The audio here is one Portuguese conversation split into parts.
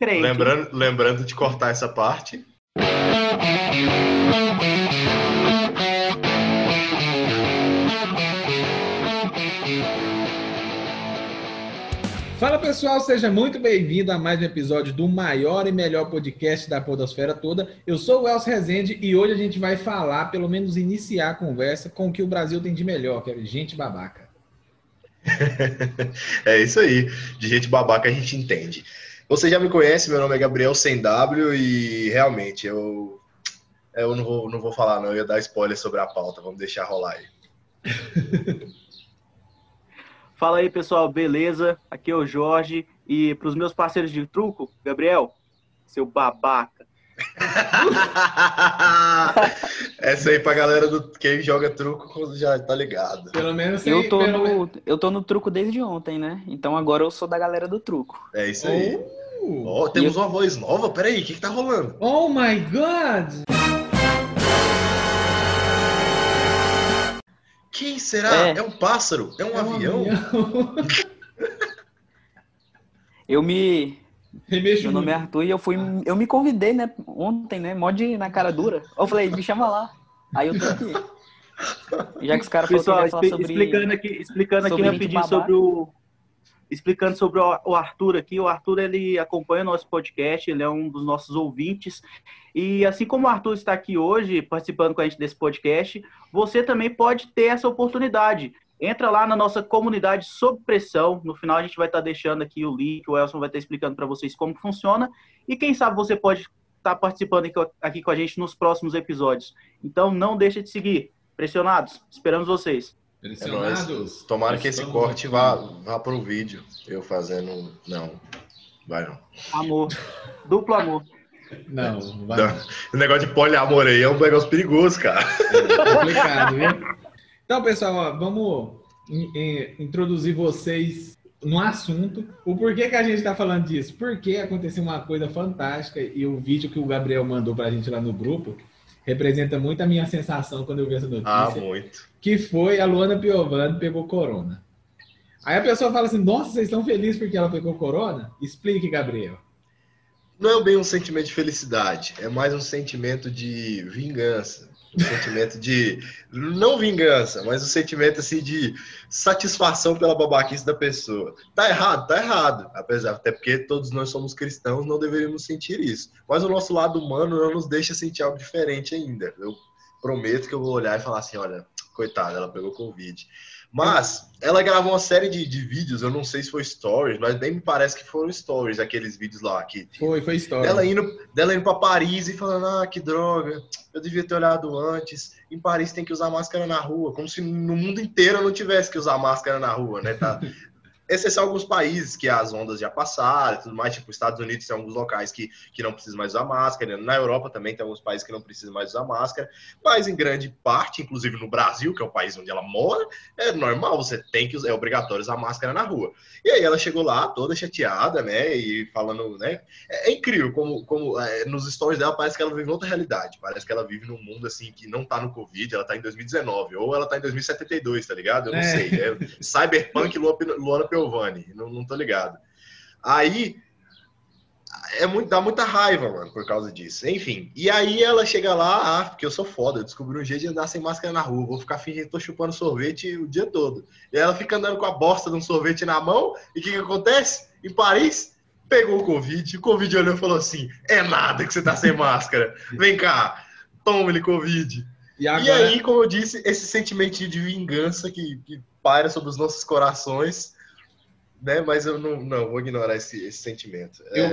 crente. Lembrando, lembrando de cortar essa parte. Fala pessoal, seja muito bem-vindo a mais um episódio do maior e melhor podcast da Podosfera toda. Eu sou o Elcio Rezende e hoje a gente vai falar, pelo menos iniciar a conversa com o que o Brasil tem de melhor, que é gente babaca. é isso aí, de gente babaca a gente entende. Você já me conhece, meu nome é Gabriel Sem W e realmente eu eu não vou, não vou falar não, eu ia dar spoiler sobre a pauta, vamos deixar rolar aí. Fala aí, pessoal, beleza? Aqui é o Jorge. E para os meus parceiros de truco, Gabriel, seu babaca. Essa aí pra galera do quem joga truco já tá ligado. Pelo menos eu tô no eu tô no truco desde ontem, né? Então agora eu sou da galera do truco. É isso aí. Oh temos eu... uma voz nova. Peraí, o que, que tá rolando? Oh my god! Quem será? É, é um pássaro? É um, é um avião? avião. eu me. Remexe Meu nome é Arthur e eu fui. Eu me convidei, né? Ontem, né? Mod na cara dura. Eu falei, me chama lá. Aí eu tô aqui. Já que os caras falaram que falar sobre. Explicando aqui, explicando aqui rapidinho sobre o. Explicando sobre o Arthur aqui. O Arthur ele acompanha o nosso podcast, ele é um dos nossos ouvintes. E assim como o Arthur está aqui hoje participando com a gente desse podcast, você também pode ter essa oportunidade. Entra lá na nossa comunidade sob pressão. No final a gente vai estar deixando aqui o link, o Elson vai estar explicando para vocês como funciona. E quem sabe você pode estar participando aqui com a gente nos próximos episódios. Então não deixe de seguir. Pressionados, esperamos vocês. Pressionados. É Tomara que esse corte vá, vá para o vídeo. Eu fazendo. Não, vai não. Amor. Duplo amor. Não, vai. Não. O negócio de poliamor aí é um negócio perigoso, cara. É complicado, viu? Então, pessoal, ó, vamos introduzir vocês no assunto. O porquê que a gente está falando disso? Porque aconteceu uma coisa fantástica e o vídeo que o Gabriel mandou para a gente lá no grupo representa muito a minha sensação quando eu vi essa notícia. Ah, muito. Que foi a Luana Piovani pegou corona. Aí a pessoa fala assim: Nossa, vocês estão felizes porque ela pegou corona? Explique, Gabriel não é bem um sentimento de felicidade, é mais um sentimento de vingança. Um sentimento de. Não vingança, mas um sentimento assim de satisfação pela babaquice da pessoa. Tá errado? Tá errado. Apesar, até porque todos nós somos cristãos, não deveríamos sentir isso. Mas o nosso lado humano não nos deixa sentir algo diferente ainda. Eu prometo que eu vou olhar e falar assim: olha, coitada, ela pegou Covid. Mas ela gravou uma série de, de vídeos, eu não sei se foi stories, mas nem me parece que foram stories, aqueles vídeos lá. Que, foi, foi stories. Dela indo, dela indo pra Paris e falando, ah, que droga, eu devia ter olhado antes. Em Paris tem que usar máscara na rua, como se no mundo inteiro eu não tivesse que usar máscara na rua, né? Tá, exceção alguns países que as ondas já passaram e tudo mais, tipo, Estados Unidos tem alguns locais que, que não precisam mais usar máscara, na Europa também tem alguns países que não precisam mais usar máscara, mas em grande parte, inclusive no Brasil, que é o país onde ela mora, é normal, você tem que usar, é obrigatório usar máscara na rua. E aí ela chegou lá toda chateada, né, e falando, né, é, é incrível como, como é, nos stories dela parece que ela vive outra realidade, parece que ela vive num mundo, assim, que não tá no Covid, ela tá em 2019, ou ela tá em 2072, tá ligado? Eu não é. sei, é Cyberpunk Luana Giovanni, não, não tô ligado. Aí é muito, dá muita raiva, mano, por causa disso. Enfim, e aí ela chega lá, ah, porque eu sou foda, eu descobri um jeito de andar sem máscara na rua, vou ficar fingindo que tô chupando sorvete o dia todo. E ela fica andando com a bosta de um sorvete na mão, e o que, que acontece? Em Paris, pegou o Covid, o Covid olhou e falou assim: é nada que você tá sem máscara, vem cá, toma-lhe Covid. E, agora... e, aí, como eu disse, esse sentimento de vingança que, que paira sobre os nossos corações né? Mas eu não, não vou ignorar esse, esse sentimento. Eu, é,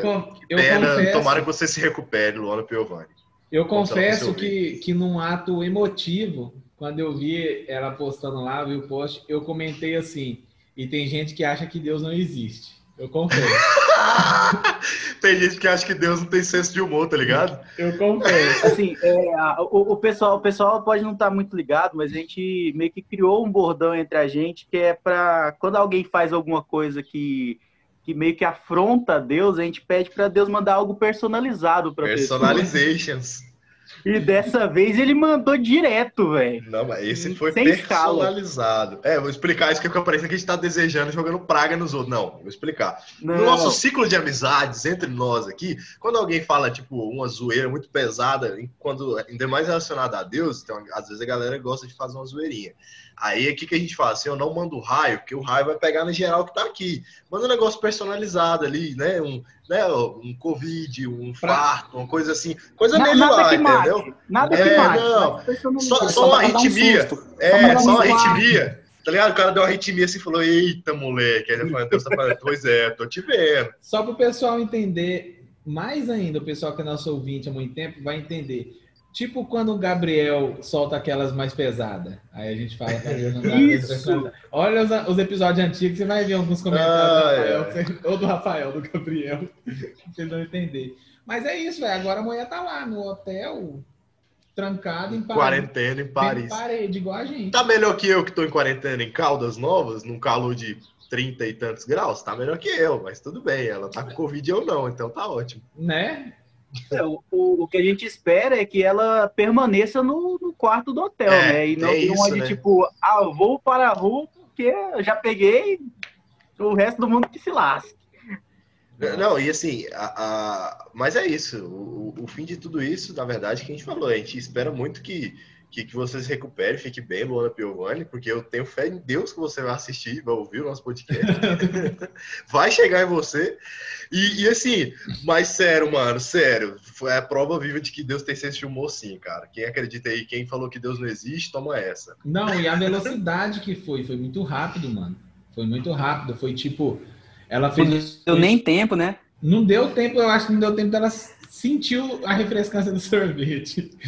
eu pena, confesso, tomara que você se recupere, Luana Piovani. Eu confesso que, que num ato emotivo, quando eu vi ela postando lá, vi o post, eu comentei assim, e tem gente que acha que Deus não existe. Eu confesso. tem gente que acha que Deus não tem senso de humor, tá ligado? Eu confesso. Assim, é, o, o, pessoal, o pessoal pode não estar tá muito ligado, mas a gente meio que criou um bordão entre a gente que é para quando alguém faz alguma coisa que que meio que afronta Deus, a gente pede para Deus mandar algo personalizado para Personalizations. E dessa vez ele mandou direto, velho. Não, mas esse foi Sem personalizado. Escala. É, vou explicar isso que eu parece que a gente tá desejando jogando praga nos outros. Não, vou explicar. Não. No nosso ciclo de amizades entre nós aqui, quando alguém fala, tipo, uma zoeira muito pesada, quando ainda mais relacionada a Deus, então, às vezes a galera gosta de fazer uma zoeirinha. Aí aqui que a gente fala assim, eu não mando raio, porque o raio vai pegar no geral que tá aqui. Manda um negócio personalizado ali, né? Um, né? um Covid, um farto, uma coisa assim. Coisa melhor, nada entendeu? Nada que é, mate. Não. Só, só uma arritmia. Um é, só uma arritmia. Tá ligado? O cara deu uma arritmia assim e falou: Eita, moleque. Aí falou, Deus tá falando, pois é, tô te vendo. Só pro pessoal entender, mais ainda, o pessoal que é nosso ouvinte há muito tempo vai entender. Tipo quando o Gabriel solta aquelas mais pesadas. Aí a gente fala pra ele não Isso. Olha os, os, episódios antigos, você vai ver alguns comentários ah, do Rafael, é. ou do Rafael, do Gabriel, pra vocês não entender. Mas é isso, velho. Agora a mulher tá lá no hotel, trancada em Paris. Quarentena em Paris. Em parede, igual a gente. Tá melhor que eu que tô em quarentena em Caldas Novas, num calor de 30 e tantos graus? Tá melhor que eu, mas tudo bem. Ela tá com Covid eu não, então tá ótimo. Né? É, o, o, que a gente espera é que ela permaneça no, no quarto do hotel, é, né? E não, é não de né? tipo, ah, vou para a rua porque eu já peguei o resto do mundo que se lasque. Não, e assim, a, a... mas é isso. O, o, fim de tudo isso, na verdade, que a gente falou. A gente espera muito que que, que você se recupere, fique bem, Luana Piovani, porque eu tenho fé em Deus que você vai assistir, vai ouvir o nosso podcast. vai chegar em você. E, e, assim, mas sério, mano, sério, foi a prova viva de que Deus tem senso de humor sim, cara. Quem acredita aí, quem falou que Deus não existe, toma essa. Não, e a velocidade que foi, foi muito rápido, mano. Foi muito rápido, foi tipo, ela fez... Não deu nem tempo, né? Não deu tempo, eu acho que não deu tempo dela sentiu a refrescância do sorvete.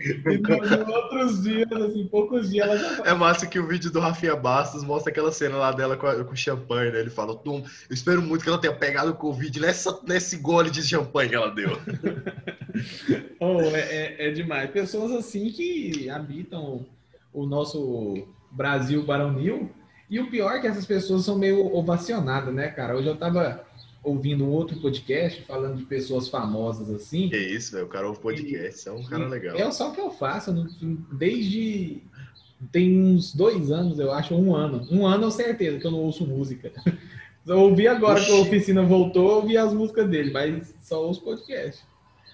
e nos outros dias, assim, poucos dias, ela já É massa que o vídeo do Rafinha Bastos mostra aquela cena lá dela com, a, com champanhe, né? Ele fala, Tom, eu espero muito que ela tenha pegado o Covid nessa, nesse gole de champanhe que ela deu. oh, é, é, é, demais. Pessoas assim que habitam o, o nosso Brasil baronil. E o pior é que essas pessoas são meio ovacionadas, né, cara? Hoje eu tava ouvindo um outro podcast falando de pessoas famosas assim. Que isso, velho. O cara ouve podcast, é um cara legal. É só o que eu faço, desde. Tem uns dois anos, eu acho, um ano. Um ano eu certeza que eu não ouço música. Eu ouvi agora Oxi. que a oficina voltou, eu ouvi as músicas dele, mas só ouço podcast.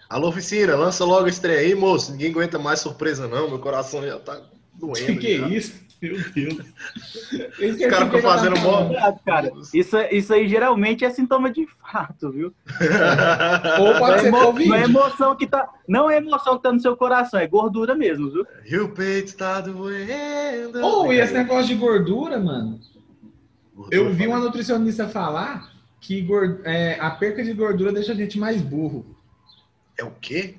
Alô, oficina, lança logo a estreia aí, moço. Ninguém aguenta mais surpresa, não. Meu coração já tá doendo. Que, que é isso? Meu Deus. Os caras ficam fazendo bom. Cara, isso, isso aí geralmente é sintoma de infarto, viu? Ou pode ser emo, Não é emoção que tá. Não é emoção que tá no seu coração, é gordura mesmo, viu? E o peito tá doendo. Ou oh, e esse negócio de gordura, mano. Gordura eu vi uma nutricionista falar que gord... é, a perca de gordura deixa a gente mais burro. É o quê?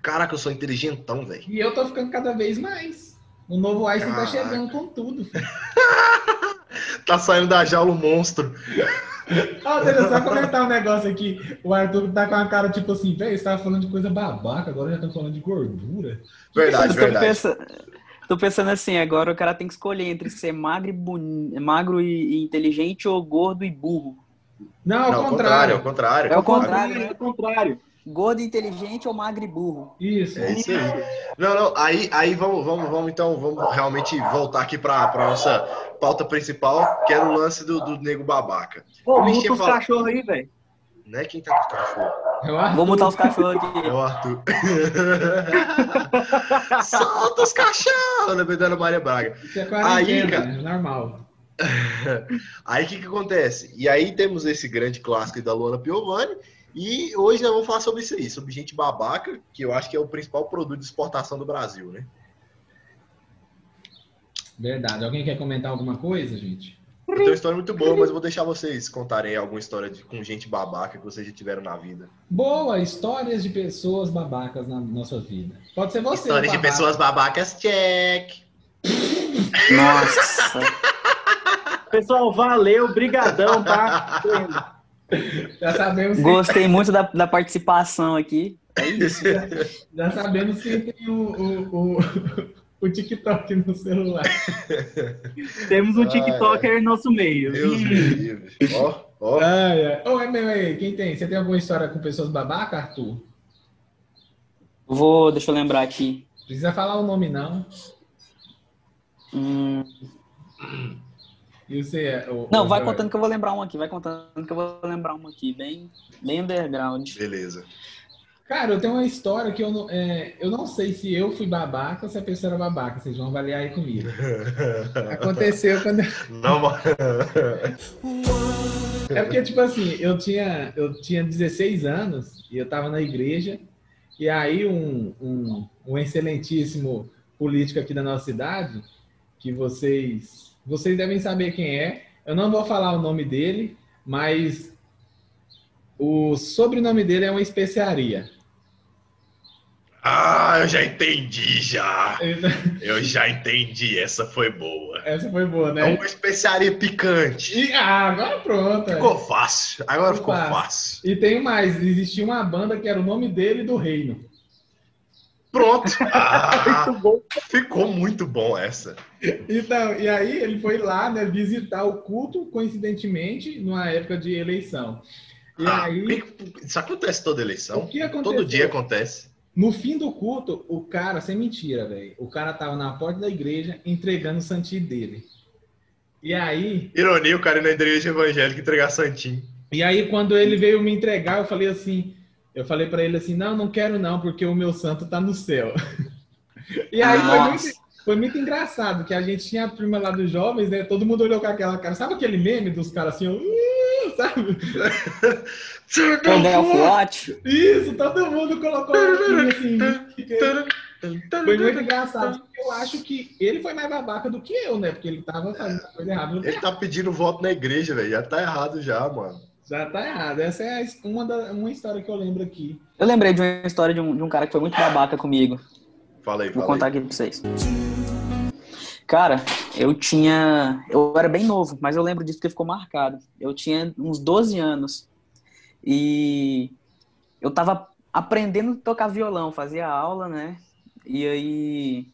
Caraca, eu sou inteligentão, velho. E eu tô ficando cada vez mais. O novo Einstein Caraca. tá chegando com tudo. tá saindo da jaula o monstro. Ah, deixa eu só comentar um negócio aqui. O Arthur tá com a cara tipo assim, velho, você tava falando de coisa babaca, agora já tá falando de gordura. Verdade, tô verdade. Pensando, tô pensando assim, agora o cara tem que escolher entre ser magro e, magro e, inteligente ou gordo e burro. Não, ao Não, contrário. Ao contrário. É o contrário. É o contrário. Gordo inteligente ou magro e burro? Isso. É isso aí. Não, não, aí, aí vamos, vamos, vamos então, vamos realmente voltar aqui para a nossa pauta principal, que era o lance do, do nego babaca. Pô, muta os cachorros aí, velho. Não é quem tá com os cachorros. É Vou mutar os cachorros aqui. É o Arthur. Solta os cachorros, lembrando a Maria Braga. Isso é aí, cara, é normal. aí o que que acontece? E aí temos esse grande clássico da Luana Piovani, e hoje nós vamos falar sobre isso aí, sobre gente babaca, que eu acho que é o principal produto de exportação do Brasil, né? Verdade. Alguém quer comentar alguma coisa, gente? Eu tenho uma história muito boa, mas eu vou deixar vocês contarem alguma história de, com gente babaca que vocês já tiveram na vida. Boa, histórias de pessoas babacas na nossa vida. Pode ser você. Histórias de pessoas babacas, check. Nossa. Pessoal, valeu, brigadão, tá? Já sabemos. Gostei que... muito da, da participação aqui. É isso. Já, já sabemos que tem o, o, o, o, TikTok no celular. Temos um TikToker no nosso meio. Deus me livre. Ó, ó. Ah, é. Oh, é meu aí, quem tem? Você tem alguma história com pessoas babaca, Arthur? Vou, deixa eu lembrar aqui. Precisa falar o nome, não. Hum. E você, o, não, o vai contando que eu vou lembrar um aqui. Vai contando que eu vou lembrar um aqui. Bem, bem underground. Beleza. Cara, eu tenho uma história que eu não, é, eu não sei se eu fui babaca ou se a pessoa era babaca. Vocês vão avaliar aí comigo. Aconteceu quando. Não, mano. É porque, tipo assim, eu tinha, eu tinha 16 anos e eu tava na igreja. E aí, um, um, um excelentíssimo político aqui da nossa cidade, que vocês, vocês devem saber quem é. Eu não vou falar o nome dele, mas o sobrenome dele é uma especiaria. Ah, eu já entendi já. Eu já entendi. Essa foi boa. Essa foi boa, né? É uma especiaria picante. E, ah, agora pronto. Ficou é. fácil. Agora ficou, ficou fácil. fácil. E tem mais. Existia uma banda que era o nome dele do reino. Pronto. Ah, muito bom. Ficou muito bom essa. Então, e aí ele foi lá, né, visitar o culto, coincidentemente, numa época de eleição. E ah, aí. Isso acontece toda eleição. O que aconteceu? Todo dia acontece. No fim do culto, o cara, sem mentira, velho, o cara tava na porta da igreja entregando o santinho dele. E aí. Ironia, o cara na igreja evangélica entregar santinho. E aí, quando ele veio me entregar, eu falei assim: eu falei para ele assim: não, não quero não, porque o meu santo tá no céu. e aí foi muito, foi muito, engraçado, que a gente tinha a turma lá dos jovens, né? Todo mundo olhou com aquela cara. Sabe aquele meme dos caras assim, uh, sabe? Isso, todo mundo colocou assim. Foi muito engraçado. Eu acho que ele foi mais babaca do que eu, né? Porque ele tava fazendo coisa errada. Ele tá pedindo voto na igreja, velho. Já tá errado já, mano. Já tá errado. Essa é uma, da, uma história que eu lembro aqui. Eu lembrei de uma história de um, de um cara que foi muito babaca comigo. Fala aí, Vou fala contar aí. aqui pra vocês. Cara, eu tinha. Eu era bem novo, mas eu lembro disso que ficou marcado. Eu tinha uns 12 anos. E eu tava aprendendo a tocar violão, fazia aula, né? E aí.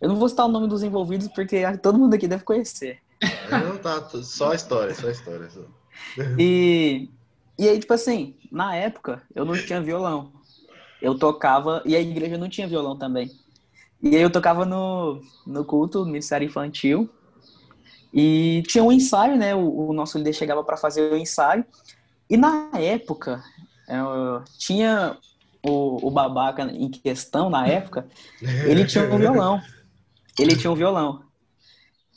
Eu não vou citar o nome dos envolvidos porque todo mundo aqui deve conhecer. Não, tá, só história, só história. Só. E, e aí, tipo assim, na época eu não tinha violão. Eu tocava, e a igreja não tinha violão também. E aí eu tocava no, no culto, no ministério infantil. E tinha um ensaio, né? O, o nosso líder chegava para fazer o ensaio. E na época, eu, tinha o, o babaca em questão, na época, ele tinha um violão. Ele tinha um violão.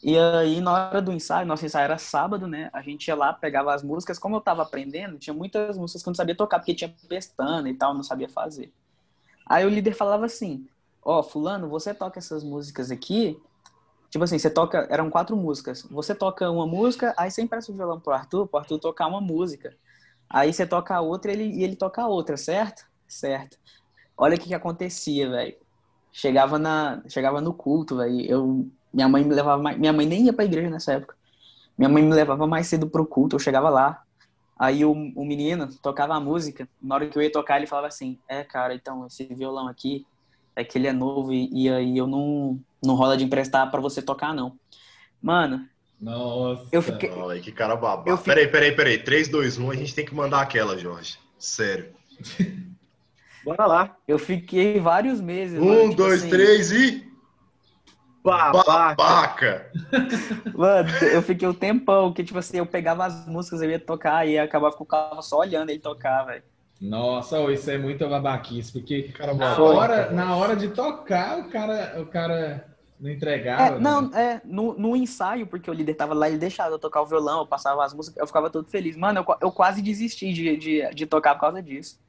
E aí, na hora do ensaio, nosso ensaio era sábado, né? A gente ia lá, pegava as músicas. Como eu tava aprendendo, tinha muitas músicas que eu não sabia tocar, porque tinha pestana e tal, não sabia fazer. Aí o líder falava assim: Ó, oh, Fulano, você toca essas músicas aqui. Tipo assim, você toca. Eram quatro músicas. Você toca uma música, aí você empresta o violão pro Arthur, pro Arthur tocar uma música. Aí você toca a outra ele, e ele toca a outra, certo? Certo. Olha o que, que acontecia, velho. Chegava, na, chegava no culto, velho. Eu, minha mãe me levava mais, Minha mãe nem ia pra igreja nessa época. Minha mãe me levava mais cedo pro culto, eu chegava lá. Aí o, o menino tocava a música. Na hora que eu ia tocar, ele falava assim: É, cara, então, esse violão aqui é que ele é novo e, e aí eu não, não rola de emprestar para você tocar, não. Mano, nossa. Eu fiquei... Olha, que cara babado. Eu fiquei... Peraí, peraí, peraí. 3, 2, 1, a gente tem que mandar aquela, Jorge. Sério. Bora lá. Eu fiquei vários meses. Um, mano, tipo dois, assim... três e. Babaca. Babaca. Mano, eu fiquei um tempão que, tipo assim, eu pegava as músicas, eu ia tocar e acabava ficava só olhando ele tocar, velho. Nossa, isso é muito babaquice, porque na, hora, na hora de tocar, o cara, o cara não entregava? É, não, né? é, no, no, ensaio, porque o líder tava lá, ele deixava eu tocar o violão, eu passava as músicas, eu ficava todo feliz. Mano, eu, eu quase desisti de, de, de tocar por causa disso.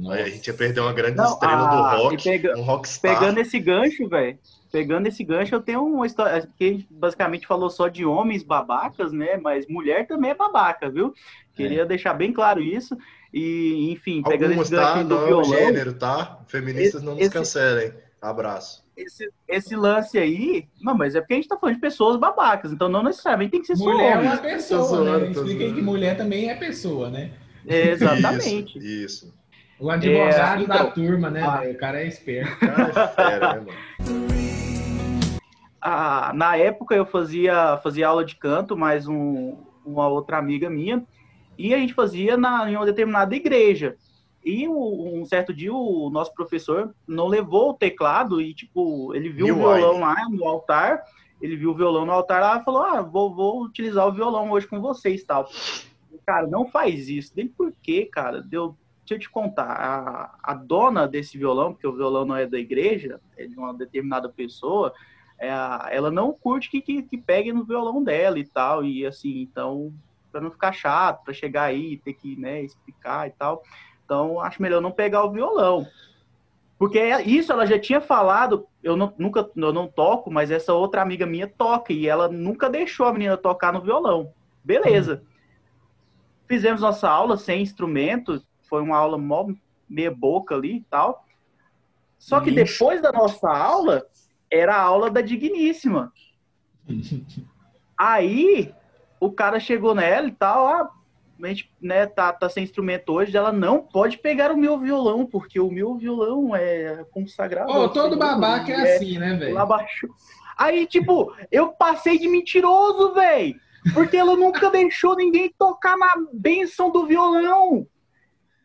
Nossa. A gente ia perder uma grande não, estrela ah, do rock, pega, um rockstar. Pegando esse gancho, velho, pegando esse gancho, eu tenho uma história, que a gente basicamente falou só de homens babacas, né, mas mulher também é babaca, viu? Queria é. deixar bem claro isso. E, enfim, pegando Algumas, esse gancho tá? do não violão... É gênero, tá? Feministas esse, não nos esse... cancelem. Abraço esse, esse lance aí. Não, mas é porque a gente tá falando de pessoas babacas, então não necessariamente tem que ser mulher só. Mulher é uma pessoa, né? Expliquem que mulher também é pessoa, né? É, exatamente. Isso. isso. O advogado é, então, da turma, né? Ah, o cara é esperto. Cara é fera, né, mano? Ah, na época eu fazia, fazia aula de canto, mais um, uma outra amiga minha, e a gente fazia na, em uma determinada igreja. E um certo dia o nosso professor não levou o teclado e, tipo, ele viu o violão lá no altar, ele viu o violão no altar lá e falou, ah, vou, vou utilizar o violão hoje com vocês tal. Cara, não faz isso. Nem por quê, cara? Deu, eu te contar. A, a dona desse violão, porque o violão não é da igreja, é de uma determinada pessoa, é, ela não curte que, que, que pegue no violão dela e tal. E assim, então, para não ficar chato, para chegar aí ter que né, explicar e tal. Então, acho melhor não pegar o violão. Porque isso ela já tinha falado, eu não, nunca eu não toco, mas essa outra amiga minha toca e ela nunca deixou a menina tocar no violão. Beleza. Fizemos nossa aula sem instrumento, foi uma aula mó meia boca ali e tal. Só que depois da nossa aula, era a aula da Digníssima. Aí, o cara chegou nela e tal, ah, a gente né, tá, tá sem instrumento hoje, ela não pode pegar o meu violão, porque o meu violão é consagrado. Oh, todo babaca é, é assim, né, velho? Lá. Aí, tipo, eu passei de mentiroso, velho. Porque ela nunca deixou ninguém tocar na benção do violão.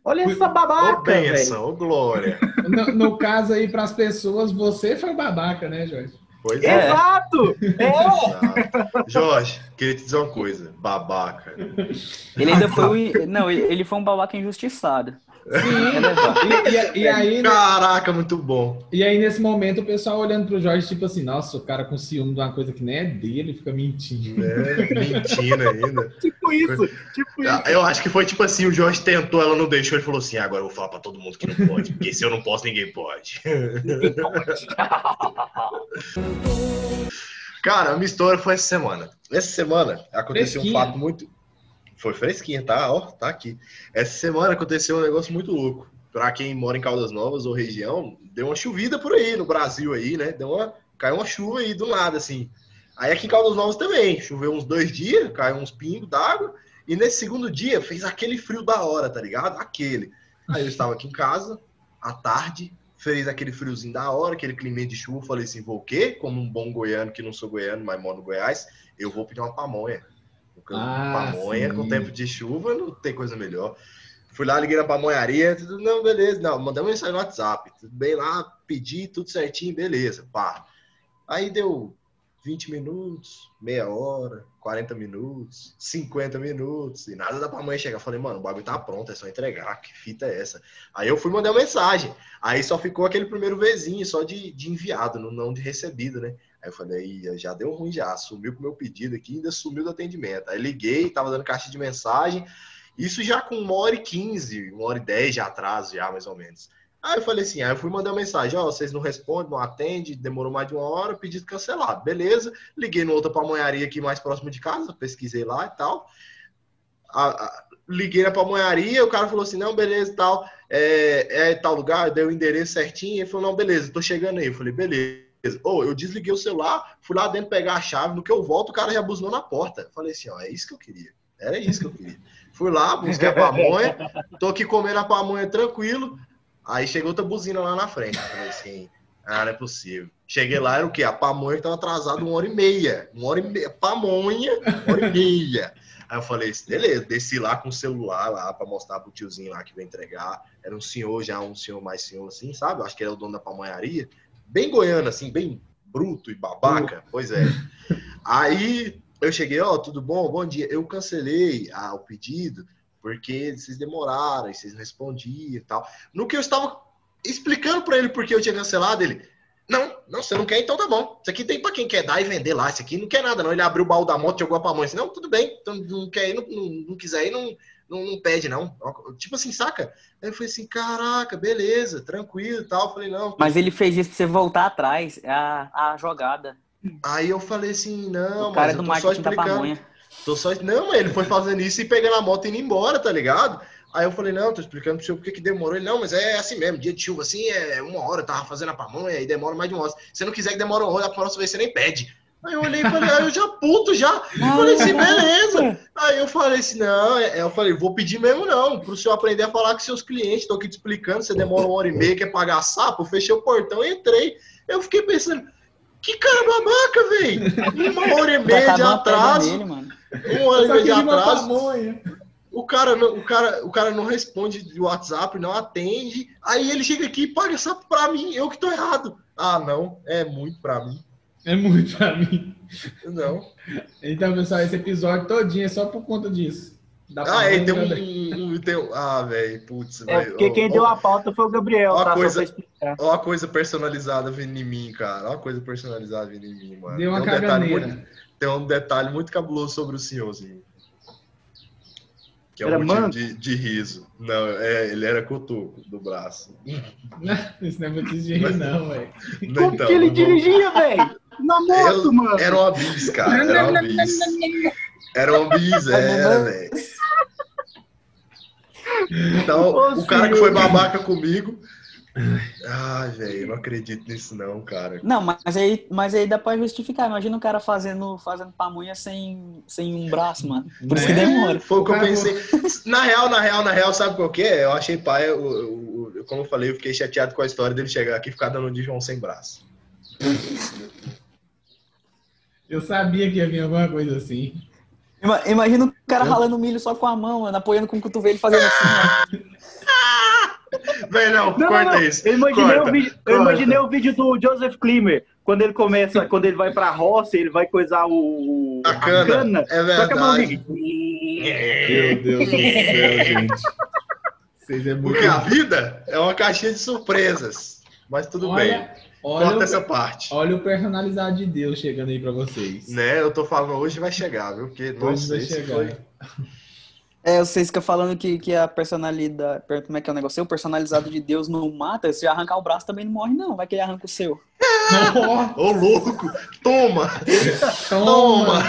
Olha essa babaca, velho. Ô, benção, ô, glória. No, no caso aí, para as pessoas, você foi babaca, né, Jorge? Pois é. Exato! É. Jorge, queria te dizer uma coisa. Babaca. Ele ainda foi. Não, ele foi um babaca injustiçado. Sim. E, e, e, aí, né? Caraca, muito bom. E aí, nesse momento, o pessoal olhando pro Jorge, tipo assim, nossa, o cara com ciúme de uma coisa que nem é dele, fica mentindo. É, mentindo ainda. tipo isso, tipo isso. Eu acho que foi tipo assim, o Jorge tentou, ela não deixou, ele falou assim, agora eu vou falar pra todo mundo que não pode, porque se eu não posso, ninguém pode. Ninguém pode. Cara, a minha história foi essa semana. Essa semana aconteceu Fresquinha. um fato muito foi fresquinha, tá? Ó, tá aqui. Essa semana aconteceu um negócio muito louco. Para quem mora em Caldas Novas ou região, deu uma chovida por aí no Brasil aí, né? Deu uma, caiu uma chuva aí do nada, assim. Aí aqui em Caldas Novas também, choveu uns dois dias, caiu uns pingos d'água, e nesse segundo dia fez aquele frio da hora, tá ligado? Aquele. Aí eu estava aqui em casa, à tarde, fez aquele friozinho da hora, aquele clima de chuva, falei assim, vou o quê? Como um bom goiano, que não sou goiano, mas moro no Goiás, eu vou pedir uma pamonha. Ah, pamonha sim. com tempo de chuva não tem coisa melhor. Fui lá, liguei na pamonharia, tudo, não, beleza, não, mandamos mensagem no WhatsApp, tudo bem lá, pedi tudo certinho, beleza, pá. Aí deu 20 minutos, meia hora, 40 minutos, 50 minutos, e nada da pamonha chegar. Falei, mano, o bagulho tá pronto, é só entregar, que fita é essa? Aí eu fui mandar uma mensagem, aí só ficou aquele primeiro vezinho, só de, de enviado, não de recebido, né? Aí eu falei, já deu ruim já, sumiu com o meu pedido aqui, ainda sumiu do atendimento. Aí liguei, tava dando caixa de mensagem, isso já com uma hora e quinze, uma hora e dez de atraso já, mais ou menos. Aí eu falei assim, aí eu fui mandar mensagem, ó, oh, vocês não respondem, não atendem, demorou mais de uma hora, pedido cancelado. Beleza, liguei no outra pamonharia aqui mais próximo de casa, pesquisei lá e tal. A, a, liguei na pamonharia, o cara falou assim, não, beleza e tal, é, é tal lugar, deu o endereço certinho, ele falou, não, beleza, tô chegando aí. Eu falei, beleza. Ou oh, eu desliguei o celular, fui lá dentro pegar a chave, no que eu volto, o cara já buzinou na porta. Falei assim, ó, é isso que eu queria. Era isso que eu queria. Fui lá, busquei a pamonha, tô aqui comendo a pamonha tranquilo. Aí chegou outra buzina lá na frente. Falei assim, ah, não é possível. Cheguei lá, era o quê? A pamonha estava atrasada uma hora e meia. Uma hora e meia. Pamonha, uma hora e meia. Aí eu falei, beleza, desci lá com o celular lá para mostrar pro tiozinho lá que veio entregar. Era um senhor já, um senhor mais senhor assim, sabe? Acho que era o dono da pamonharia bem goiano, assim, bem bruto e babaca. Pois é. Aí eu cheguei, ó, oh, tudo bom? Bom dia. Eu cancelei ah, o pedido porque vocês demoraram, vocês não respondiam e tal. No que eu estava explicando para ele porque eu tinha cancelado, ele, não, não, você não quer, então tá bom. Isso aqui tem para quem quer dar e vender lá. Isso aqui não quer nada, não. Ele abriu o baú da moto, jogou a pamonha. Assim, não, tudo bem. Então não quer ir, não, não, não quiser ir, não, não, não, pede, não. Tipo assim, saca? Aí eu falei assim, caraca, beleza, tranquilo e tal. Eu falei, não. Mas ele fez isso pra você voltar atrás, a, a jogada. Aí eu falei assim, não, o cara mas do eu tô só explicando. Tô só... Não, ele foi fazendo isso e pegando a moto e indo embora, tá ligado? Aí eu falei, não, tô explicando pro senhor porque que demorou. Ele, não, mas é assim mesmo, dia de chuva assim, é uma hora, eu tava fazendo a pamonha e demora mais de uma hora. Se você não quiser que demore uma hora, a próxima vez você nem pede. Aí eu olhei e falei, aí eu já puto já. falei assim, beleza. Aí eu falei assim, não, é, eu falei, vou pedir mesmo não, pro senhor aprender a falar com seus clientes, tô aqui te explicando, você demora uma hora e meia, quer pagar sapo, eu fechei o portão e entrei. Eu fiquei pensando, que cara babaca, velho! Uma hora e meia de atraso. Dele, uma hora e meia de atraso. O cara, não, o, cara, o cara não responde de WhatsApp, não atende. Aí ele chega aqui e paga só pra mim, eu que tô errado. Ah, não, é muito pra mim. É muito pra mim. Não. Então, pessoal, esse episódio todinho é só por conta disso. ah, é, tem um, um, tem um. Ah, velho, putz. É, porque quem ó, deu a pauta foi o Gabriel, ó, tá? Coisa, ó a coisa personalizada vindo em mim, cara. Ó a coisa personalizada vindo em mim, mano. Deu uma tem um caganeira. Muito, tem um detalhe muito cabuloso sobre o senhorzinho. Que é era um motivo de, de, riso. Não, é, ele era cotoco do braço. Isso não é muito de rir, não, velho. Como então, que ele dirigia, velho? Na moto, mano. Era uma bis, cara. Era uma bis. Era uma bis, era, velho. Então, Ô, o cara que foi babaca comigo Ai, velho, não acredito nisso não, cara. Não, mas aí, mas aí dá pra justificar. Imagina o cara fazendo, fazendo pamonha sem, sem um braço, mano. Por isso que é, demora. Foi o que eu pensei. Na real, na real, na real, sabe qual que é? Eu achei pai, eu, eu, eu, como eu falei, eu fiquei chateado com a história dele chegar aqui e ficar dando de João sem braço. Eu sabia que ia vir alguma coisa assim. Imagina o cara ralando milho só com a mão, mano, apoiando com o cotovelo fazendo assim, Vem, não, não, corta não, isso. Eu imaginei, corta, o vídeo, eu imaginei o vídeo do Joseph Klimer, quando ele começa, quando ele vai pra roça, ele vai coisar o. A cana. A cana é verdade. Meu Deus do céu, gente. Vocês é muito... Porque a vida é uma caixinha de surpresas. Mas tudo olha, bem. Olha Corta o, essa parte. Olha o personalizado de Deus chegando aí pra vocês. Né, eu tô falando, hoje vai chegar, viu? Porque, hoje nossa, vai chegar. Foi... É, vocês ficam falando que, que a personalidade. Como é que é o negócio? O personalizado de Deus não mata. Se arrancar o braço também não morre, não. Vai que ele arranca o seu. Ô, louco! Toma! Toma!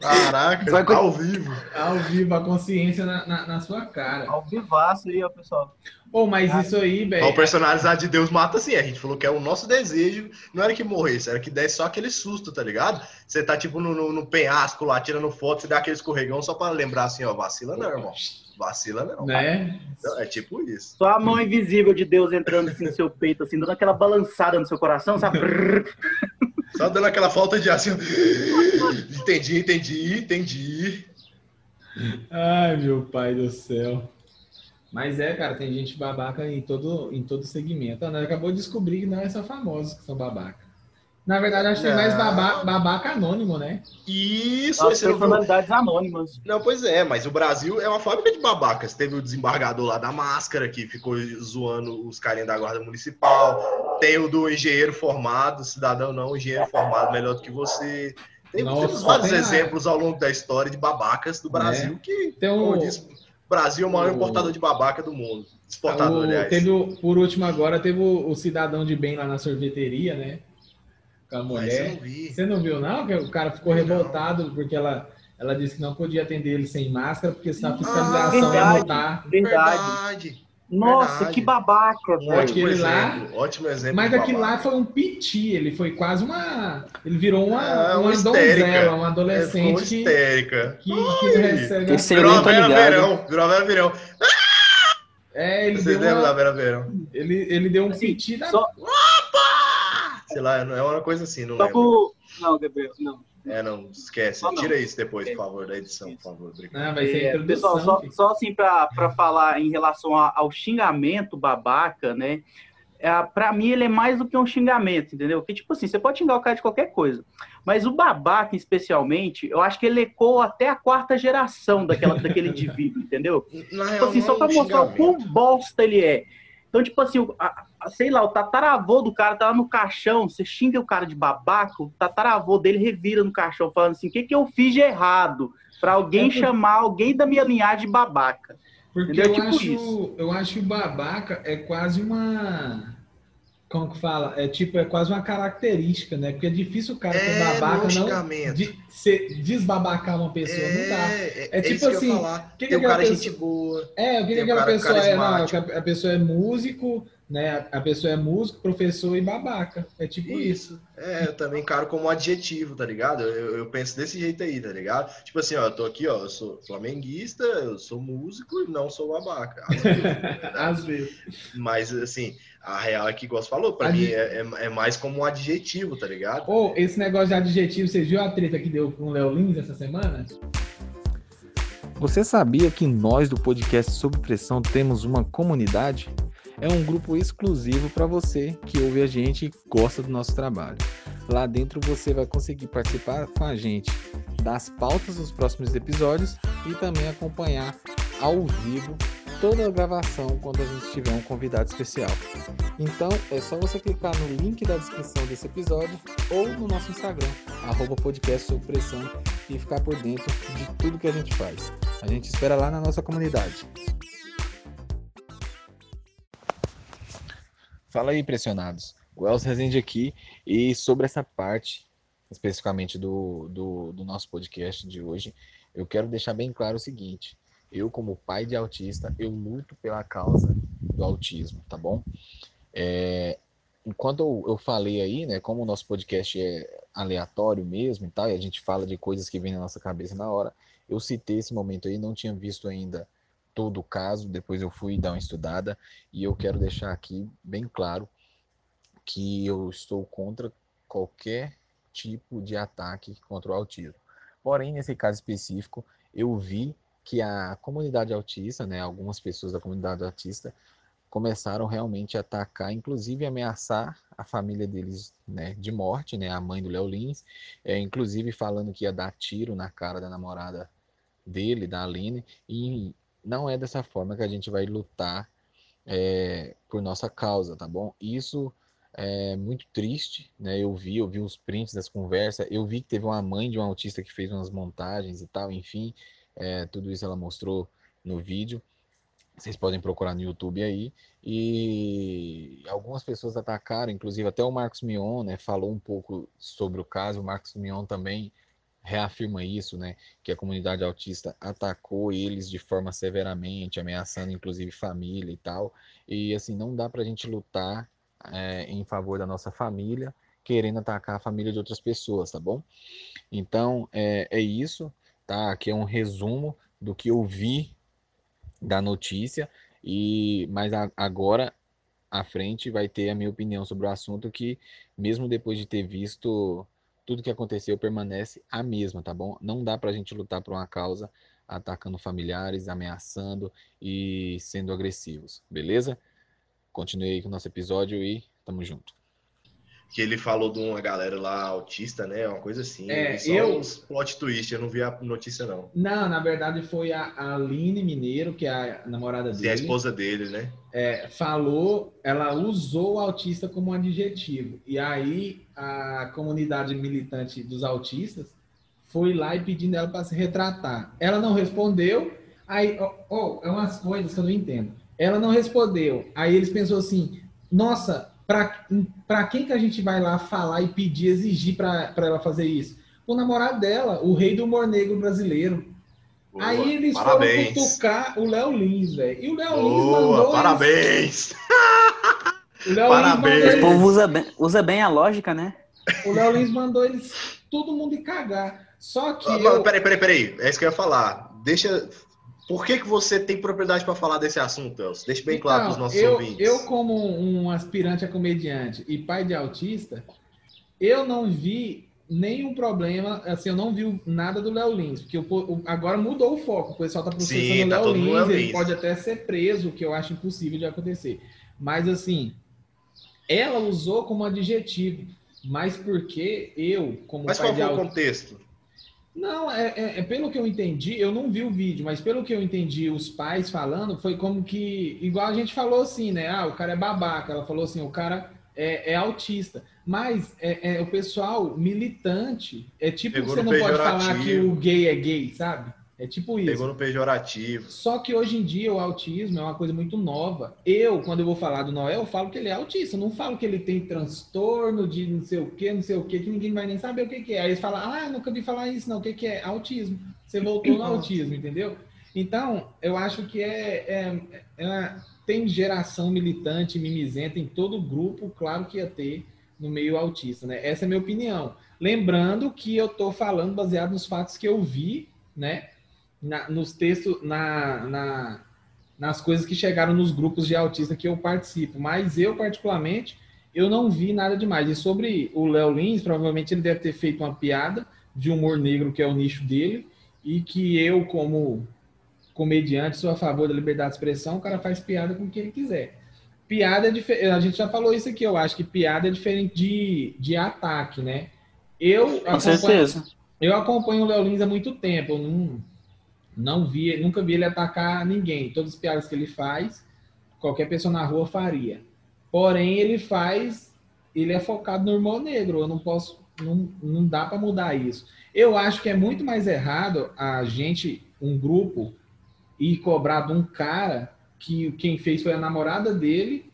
Caraca, Vai... ao vivo. Ao vivo, a consciência na, na, na sua cara. Ao vivaço aí, ó, pessoal. Pô, mas isso aí, velho. O personalizado de Deus mata assim. A gente falou que é o nosso desejo. Não era que morresse, era que desse só aquele susto, tá ligado? Você tá tipo no, no, no penhasco lá, tirando foto, você dá aquele escorregão só pra lembrar assim, ó, vacila não, irmão. Vacila não. Né? Então, é tipo isso. Só a mão invisível de Deus entrando assim no seu peito, assim, dando aquela balançada no seu coração, sabe? Só dando aquela falta de assim. entendi, entendi, entendi. Ai, meu pai do céu. Mas é, cara, tem gente babaca em todo, em todo segmento. A Ana acabou de descobrir que não é só famosos que são babaca. Na verdade, acho que tem mais babaca, babaca anônimo, né? Isso, As personalidades anônimas. Não, pois é, mas o Brasil é uma fábrica de babacas. Teve o desembargador lá da máscara que ficou zoando os carinhas da guarda municipal. Tem o do engenheiro formado, cidadão não, engenheiro formado melhor do que você. Tem, Nossa, temos vários tem exemplos ao longo da história de babacas do Brasil é. que, tem um... como disse, Brasil é o maior importador de babaca do mundo. Exportador, o, aliás. Teve, por último, agora, teve o, o, cidadão de bem lá na sorveteria, né? Com a mulher. Não Você não viu, não? Que o cara ficou revoltado porque ela, ela disse que não podia atender ele sem máscara, porque senão a fiscalização ah, ia mutar. Verdade. verdade. Nossa, verdade. que babaca, velho. Ótimo exemplo, lá, ótimo exemplo. Mas aquilo lá foi um piti, ele foi quase uma. Ele virou uma, ah, uma, uma donzela, uma adolescente. que, histérica. Que, que, que recebe. Esse virou a Vera Verão. Virou a Vera Verão. É, ele Você deu. Uma, da Vera Verão? Ele, ele deu um assim, piti da. Só... Sei lá, é uma coisa assim, não só lembro. Por... Não, Gabriel, não. É, não, esquece. Não. Tira isso depois, por favor, da edição, por favor. Não, vai ser é, pessoal, só, só, assim para falar em relação ao xingamento babaca, né? É, para mim, ele é mais do que um xingamento, entendeu? Porque, tipo assim, você pode xingar o cara de qualquer coisa. Mas o babaca, especialmente, eu acho que ele ecoa até a quarta geração daquela, daquele indivíduo, entendeu? Na tipo assim, só para mostrar o quão bosta ele é. Então, tipo assim, a, sei lá, o tataravô do cara tá lá no caixão, você xinga o cara de babaca, o tataravô dele revira no caixão, falando assim: o que, que eu fiz de errado? Para alguém é chamar alguém da minha linhagem de babaca. Porque eu, tipo acho, isso. eu acho que o babaca é quase uma. Como que fala? É tipo, é quase uma característica, né? Porque é difícil o cara é, ser babaca não. De, ser, desbabacar uma pessoa, é, não dá. É, é tipo assim. Que que tem um cara pessoa, gente boa. É, o que, que aquela pessoa é? Não, a pessoa é músico, né? A pessoa é músico, professor e babaca. É tipo isso. isso. É, eu também encaro como adjetivo, tá ligado? Eu, eu, penso desse jeito aí, tá ligado? Tipo assim, ó, eu tô aqui, ó, eu sou flamenguista, eu sou músico e não sou babaca. Às vezes. Às vezes. Mas, assim, a real é que, igual você falou, pra mim é, é, é, mais como um adjetivo, tá ligado? Ou, oh, esse negócio de adjetivo, você viu a treta que deu com o Léo Lins essa semana? Você sabia que nós do podcast Sob Pressão temos uma comunidade? É um grupo exclusivo para você que ouve a gente e gosta do nosso trabalho. Lá dentro você vai conseguir participar com a gente das pautas dos próximos episódios e também acompanhar ao vivo toda a gravação quando a gente tiver um convidado especial. Então é só você clicar no link da descrição desse episódio ou no nosso Instagram, arroba podcast sob pressão e ficar por dentro de tudo que a gente faz. A gente espera lá na nossa comunidade. Fala aí, pressionados. O Elcio Rezende aqui e sobre essa parte, especificamente do, do, do nosso podcast de hoje, eu quero deixar bem claro o seguinte eu, como pai de autista, eu luto pela causa do autismo, tá bom? É, enquanto eu, eu, falei aí, né, como o nosso podcast é aleatório mesmo e tal, e a gente fala de coisas que vêm na nossa cabeça na hora, eu citei esse momento aí, não tinha visto ainda todo o caso, depois eu fui dar uma estudada, e eu quero deixar aqui bem claro que eu estou contra qualquer tipo de ataque contra o autismo. Porém, nesse caso específico, eu vi que a comunidade autista, né, algumas pessoas da comunidade autista, começaram realmente a atacar, inclusive ameaçar a família deles né, de morte, né, a mãe do Léo Lins, é, inclusive falando que ia dar tiro na cara da namorada dele, da Aline, e não é dessa forma que a gente vai lutar é, por nossa causa, tá bom? Isso é muito triste, né? Eu vi, eu vi os prints das conversas, eu vi que teve uma mãe de um autista que fez umas montagens e tal, enfim, é, tudo isso ela mostrou no vídeo. Vocês podem procurar no YouTube aí. E algumas pessoas atacaram, inclusive até o Marcos Mion, né, falou um pouco sobre o caso. O Marcos Mion também reafirma isso, né, que a comunidade autista atacou eles de forma severamente, ameaçando inclusive família e tal. E assim, não dá para a gente lutar é, em favor da nossa família, querendo atacar a família de outras pessoas, tá bom? Então, é, é isso tá? Aqui é um resumo do que eu vi da notícia e mas a, agora à frente vai ter a minha opinião sobre o assunto que mesmo depois de ter visto tudo que aconteceu permanece a mesma, tá bom? Não dá para a gente lutar por uma causa atacando familiares, ameaçando e sendo agressivos, beleza? Continue aí com o nosso episódio e tamo junto que ele falou de uma galera lá autista, né? Uma coisa assim. É, eu... uns plot twist, eu não vi a notícia, não. Não, na verdade foi a Aline Mineiro, que é a namorada dele. E a esposa dele, né? É, falou, ela usou o autista como um adjetivo. E aí a comunidade militante dos autistas foi lá e pedindo ela para se retratar. Ela não respondeu. Aí, oh, oh, é umas coisas que eu não entendo. Ela não respondeu. Aí eles pensou assim: nossa, para quem que a gente vai lá falar e pedir, exigir para ela fazer isso? O namorado dela, o rei do humor negro brasileiro. Boa, Aí eles parabéns. foram cutucar o Léo Lins, velho. E o Léo Lins mandou. Parabéns! Eles... O Léo parabéns! Lins o povo usa bem, usa bem a lógica, né? O Léo Lins mandou eles todo mundo ir cagar. Só que. Ah, eu... Peraí, peraí, peraí. É isso que eu ia falar. Deixa. Por que, que você tem propriedade para falar desse assunto, Elcio? Deixe bem claro para os então, nossos eu, ouvintes. Eu, como um aspirante a comediante e pai de autista, eu não vi nenhum problema, assim, eu não vi nada do Léo Lins, porque eu, agora mudou o foco, o pessoal está processando o tá Léo Lins, ele pode até ser preso, o que eu acho impossível de acontecer. Mas, assim, ela usou como adjetivo, mas porque eu, como mas pai de autista... Qual o contexto? Não, é, é, é, pelo que eu entendi, eu não vi o vídeo, mas pelo que eu entendi, os pais falando, foi como que, igual a gente falou assim, né? Ah, o cara é babaca. Ela falou assim, o cara é, é autista. Mas é, é, o pessoal militante, é tipo Pegou você não pode falar que o gay é gay, sabe? É tipo isso. Pegou no pejorativo. Só que hoje em dia o autismo é uma coisa muito nova. Eu, quando eu vou falar do Noel, eu falo que ele é autista. Eu não falo que ele tem transtorno de não sei o que, não sei o que, que ninguém vai nem saber o que, que é. Aí eles falam, ah, nunca vi falar isso, não. O que, que é? Autismo. Você voltou no autismo, entendeu? Então, eu acho que é, é, é, tem geração militante, mimizenta em todo grupo, claro que ia ter no meio autista, né? Essa é a minha opinião. Lembrando que eu estou falando baseado nos fatos que eu vi, né? Na, nos textos, na, na, nas coisas que chegaram nos grupos de autista que eu participo. Mas eu, particularmente, eu não vi nada demais. E sobre o Léo Lins, provavelmente ele deve ter feito uma piada de humor negro, que é o nicho dele, e que eu, como comediante, sou a favor da liberdade de expressão, o cara faz piada com quem ele quiser. Piada é diferente. A gente já falou isso aqui, eu acho que piada é diferente de, de ataque, né? Eu com certeza. Eu acompanho o Léo Lins há muito tempo. Eu não, não vi, nunca vi ele atacar ninguém. Todas as piadas que ele faz, qualquer pessoa na rua faria. Porém, ele faz, ele é focado no irmão negro. Eu não posso, não, não dá para mudar isso. Eu acho que é muito mais errado a gente, um grupo, ir cobrar de um cara que quem fez foi a namorada dele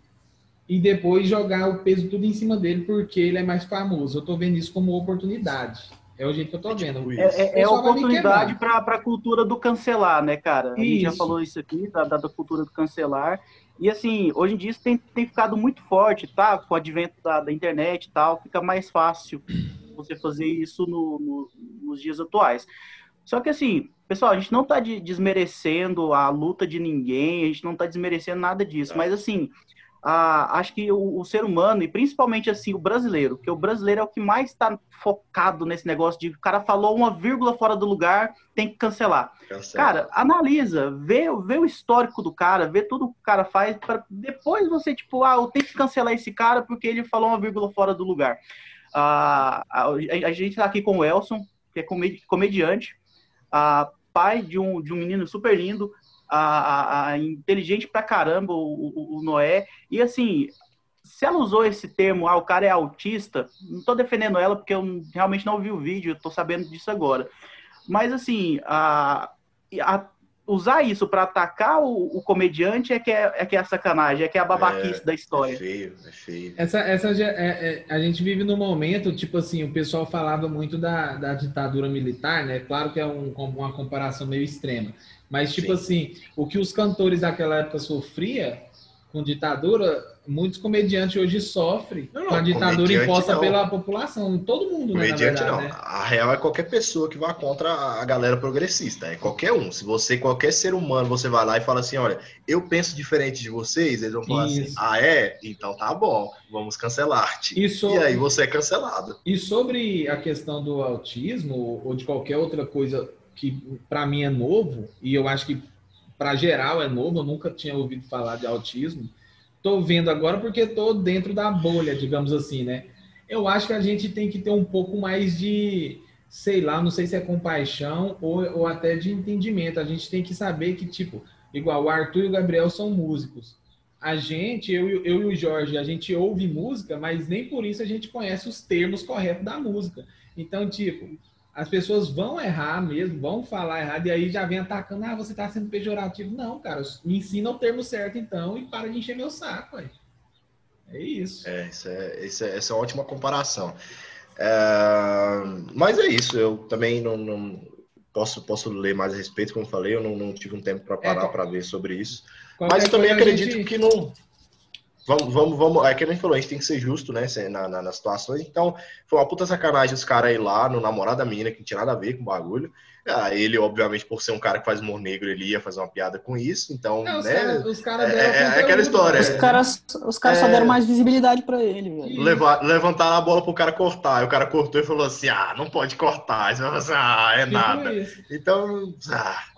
e depois jogar o peso tudo em cima dele porque ele é mais famoso. Eu tô vendo isso como oportunidade. É o jeito que eu tô é tipo vendo. É, é, é oportunidade para a cultura do cancelar, né, cara? A gente já falou isso aqui, da, da cultura do cancelar. E assim, hoje em dia isso tem, tem ficado muito forte, tá? Com o advento da, da internet e tal, fica mais fácil você fazer isso no, no, nos dias atuais. Só que assim, pessoal, a gente não está de, desmerecendo a luta de ninguém, a gente não está desmerecendo nada disso, mas assim, a, acho que o, o, ser humano, e principalmente assim, o brasileiro, que o brasileiro é o que mais está focado nesse negócio de o cara falou uma vírgula fora do lugar, tem que cancelar. Cancela. Cara, analisa, vê, vê o histórico do cara, vê tudo que o cara faz, para depois você, tipo, ah, eu tenho que cancelar esse cara porque ele falou uma vírgula fora do lugar. Ah, a, a, gente está aqui com o Elson, que é comediante, a pai de um, de um menino super lindo, a, a, a inteligente pra caramba, o, o, o, Noé. E assim, se ela usou esse termo, ah, o cara é autista, não tô defendendo ela porque eu realmente não vi o vídeo, eu tô sabendo disso agora. Mas assim, a, a usar isso para atacar o, o, comediante é que é, é que é a sacanagem, é que é a babaquice é, da história. É feio, é feio. Essa, essa é, é, a gente vive num momento, tipo assim, o pessoal falava muito da, da ditadura militar, né? Claro que é um, uma comparação meio extrema. Mas, tipo Sim. assim, o que os cantores daquela época sofria com ditadura, muitos comediantes hoje sofrem não, não, com a ditadura imposta não. pela população, todo mundo, comediante né, verdade, não. Né? A real é qualquer pessoa que vá contra a galera progressista, é qualquer um. Se você, qualquer ser humano, você vai lá e fala assim, olha, eu penso diferente de vocês, eles vão falar assim, Isso. assim, ah é? Então tá bom, vamos cancelar-te. E, sobre... e aí você é cancelado. E sobre a questão do autismo ou de qualquer outra coisa que para mim é novo, e eu acho que para geral é novo, eu nunca tinha ouvido falar de autismo. Estou vendo agora porque estou dentro da bolha, digamos assim, né? Eu acho que a gente tem que ter um pouco mais de, sei lá, não sei se é compaixão ou, ou até de entendimento. A gente tem que saber que, tipo, igual o Arthur e o Gabriel são músicos. A gente, eu, eu e o Jorge, a gente ouve música, mas nem por isso a gente conhece os termos corretos da música. Então, tipo, as pessoas vão errar mesmo, vão falar errado, e aí já vem atacando, ah, você está sendo pejorativo. Não, cara, me ensina o termo certo então e para de encher meu saco, aí. É isso. É, isso é, isso é, essa é uma ótima comparação. É, mas é isso, eu também não, não, posso, posso ler mais a respeito, como falei, eu não, não tive um tempo para parar é, para ver sobre isso. Mas eu também acredito gente... que não Vamos, vamos, vamos. É que a gente falou, a gente tem que ser justo, né? Na, na, nas situações. Então, foi uma puta sacanagem os caras ir lá no namorado da menina, que não tinha nada a ver com o bagulho. Ah, ele, obviamente, por ser um cara que faz humor negro, ele ia fazer uma piada com isso. Então, é, né? Os caras cara é, é, é, aquela história. Os caras, os caras só deram mais visibilidade para ele, velho. Levar, levantar a bola pro cara cortar. E o cara cortou e falou assim: ah, não pode cortar. você vai assim, ah, é tipo nada. Isso. Então, ah.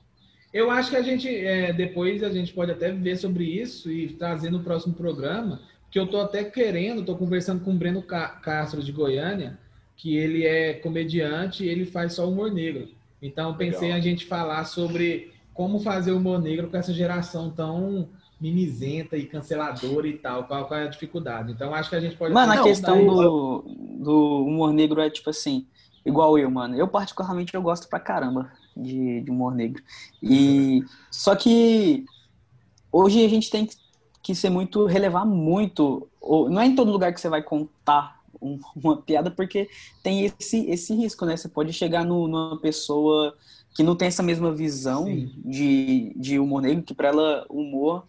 Eu acho que a gente, é, depois a gente pode até ver sobre isso e trazer no próximo programa, que eu estou até querendo, estou conversando com o Breno Castro de Goiânia, que ele é comediante e ele faz só humor negro. Então pensei Legal. a gente falar sobre como fazer humor negro com essa geração tão mimizenta e canceladora e tal, qual, qual é a dificuldade. Então acho que a gente pode... Mano, a questão do, do humor negro é tipo assim, igual eu, mano. Eu particularmente eu gosto pra caramba de, de humor negro. E só que hoje a gente tem que ser muito relevar muito. Ou, não é em todo lugar que você vai contar um, uma piada porque tem esse esse risco, né? Você pode chegar no, numa pessoa que não tem essa mesma visão de, de humor negro, que para ela humor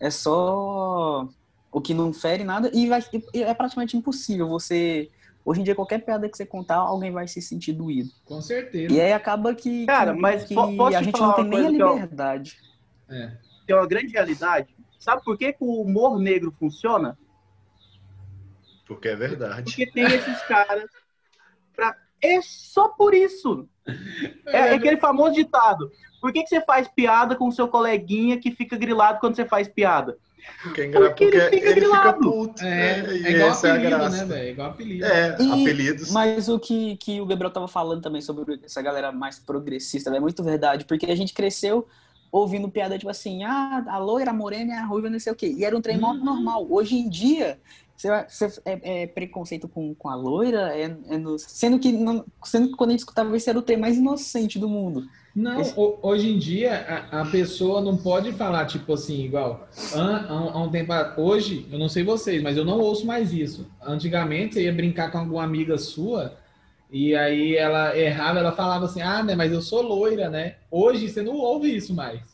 é só o que não fere nada e, vai, e é praticamente impossível você Hoje em dia, qualquer piada que você contar, alguém vai se sentir doído. Com certeza. E aí acaba que, Cara, que, mas que a gente não tem nem a liberdade. Que é. é uma grande realidade. Sabe por que, que o humor negro funciona? Porque é verdade. Porque tem esses caras. Pra... é só por isso. É, é aquele famoso ditado. Por que, que você faz piada com o seu coleguinha que fica grilado quando você faz piada? Porque, é porque, ele fica ele. Fica puto, é, né? é igual é apelido, é né, velho? Igual apelido. É, e, apelidos. Mas o que, que o Gabriel tava falando também sobre essa galera mais progressista é muito verdade, porque a gente cresceu ouvindo piada tipo assim, ah, a loira, a morena, a ruiva, não sei o quê. E era um trem uhum. normal. Hoje em dia, você, você é, é, preconceito com, com a loira, é, é no, sendo, que não, sendo que quando a gente escutava isso era o trem mais inocente do mundo. Não, Esse... hoje em dia a, a, pessoa não pode falar tipo assim, igual. Há, um tempo. Hoje, eu não sei vocês, mas eu não ouço mais isso. Antigamente você ia brincar com alguma amiga sua e aí ela errava, ela falava assim, ah, né, mas eu sou loira, né? Hoje você não ouve isso mais.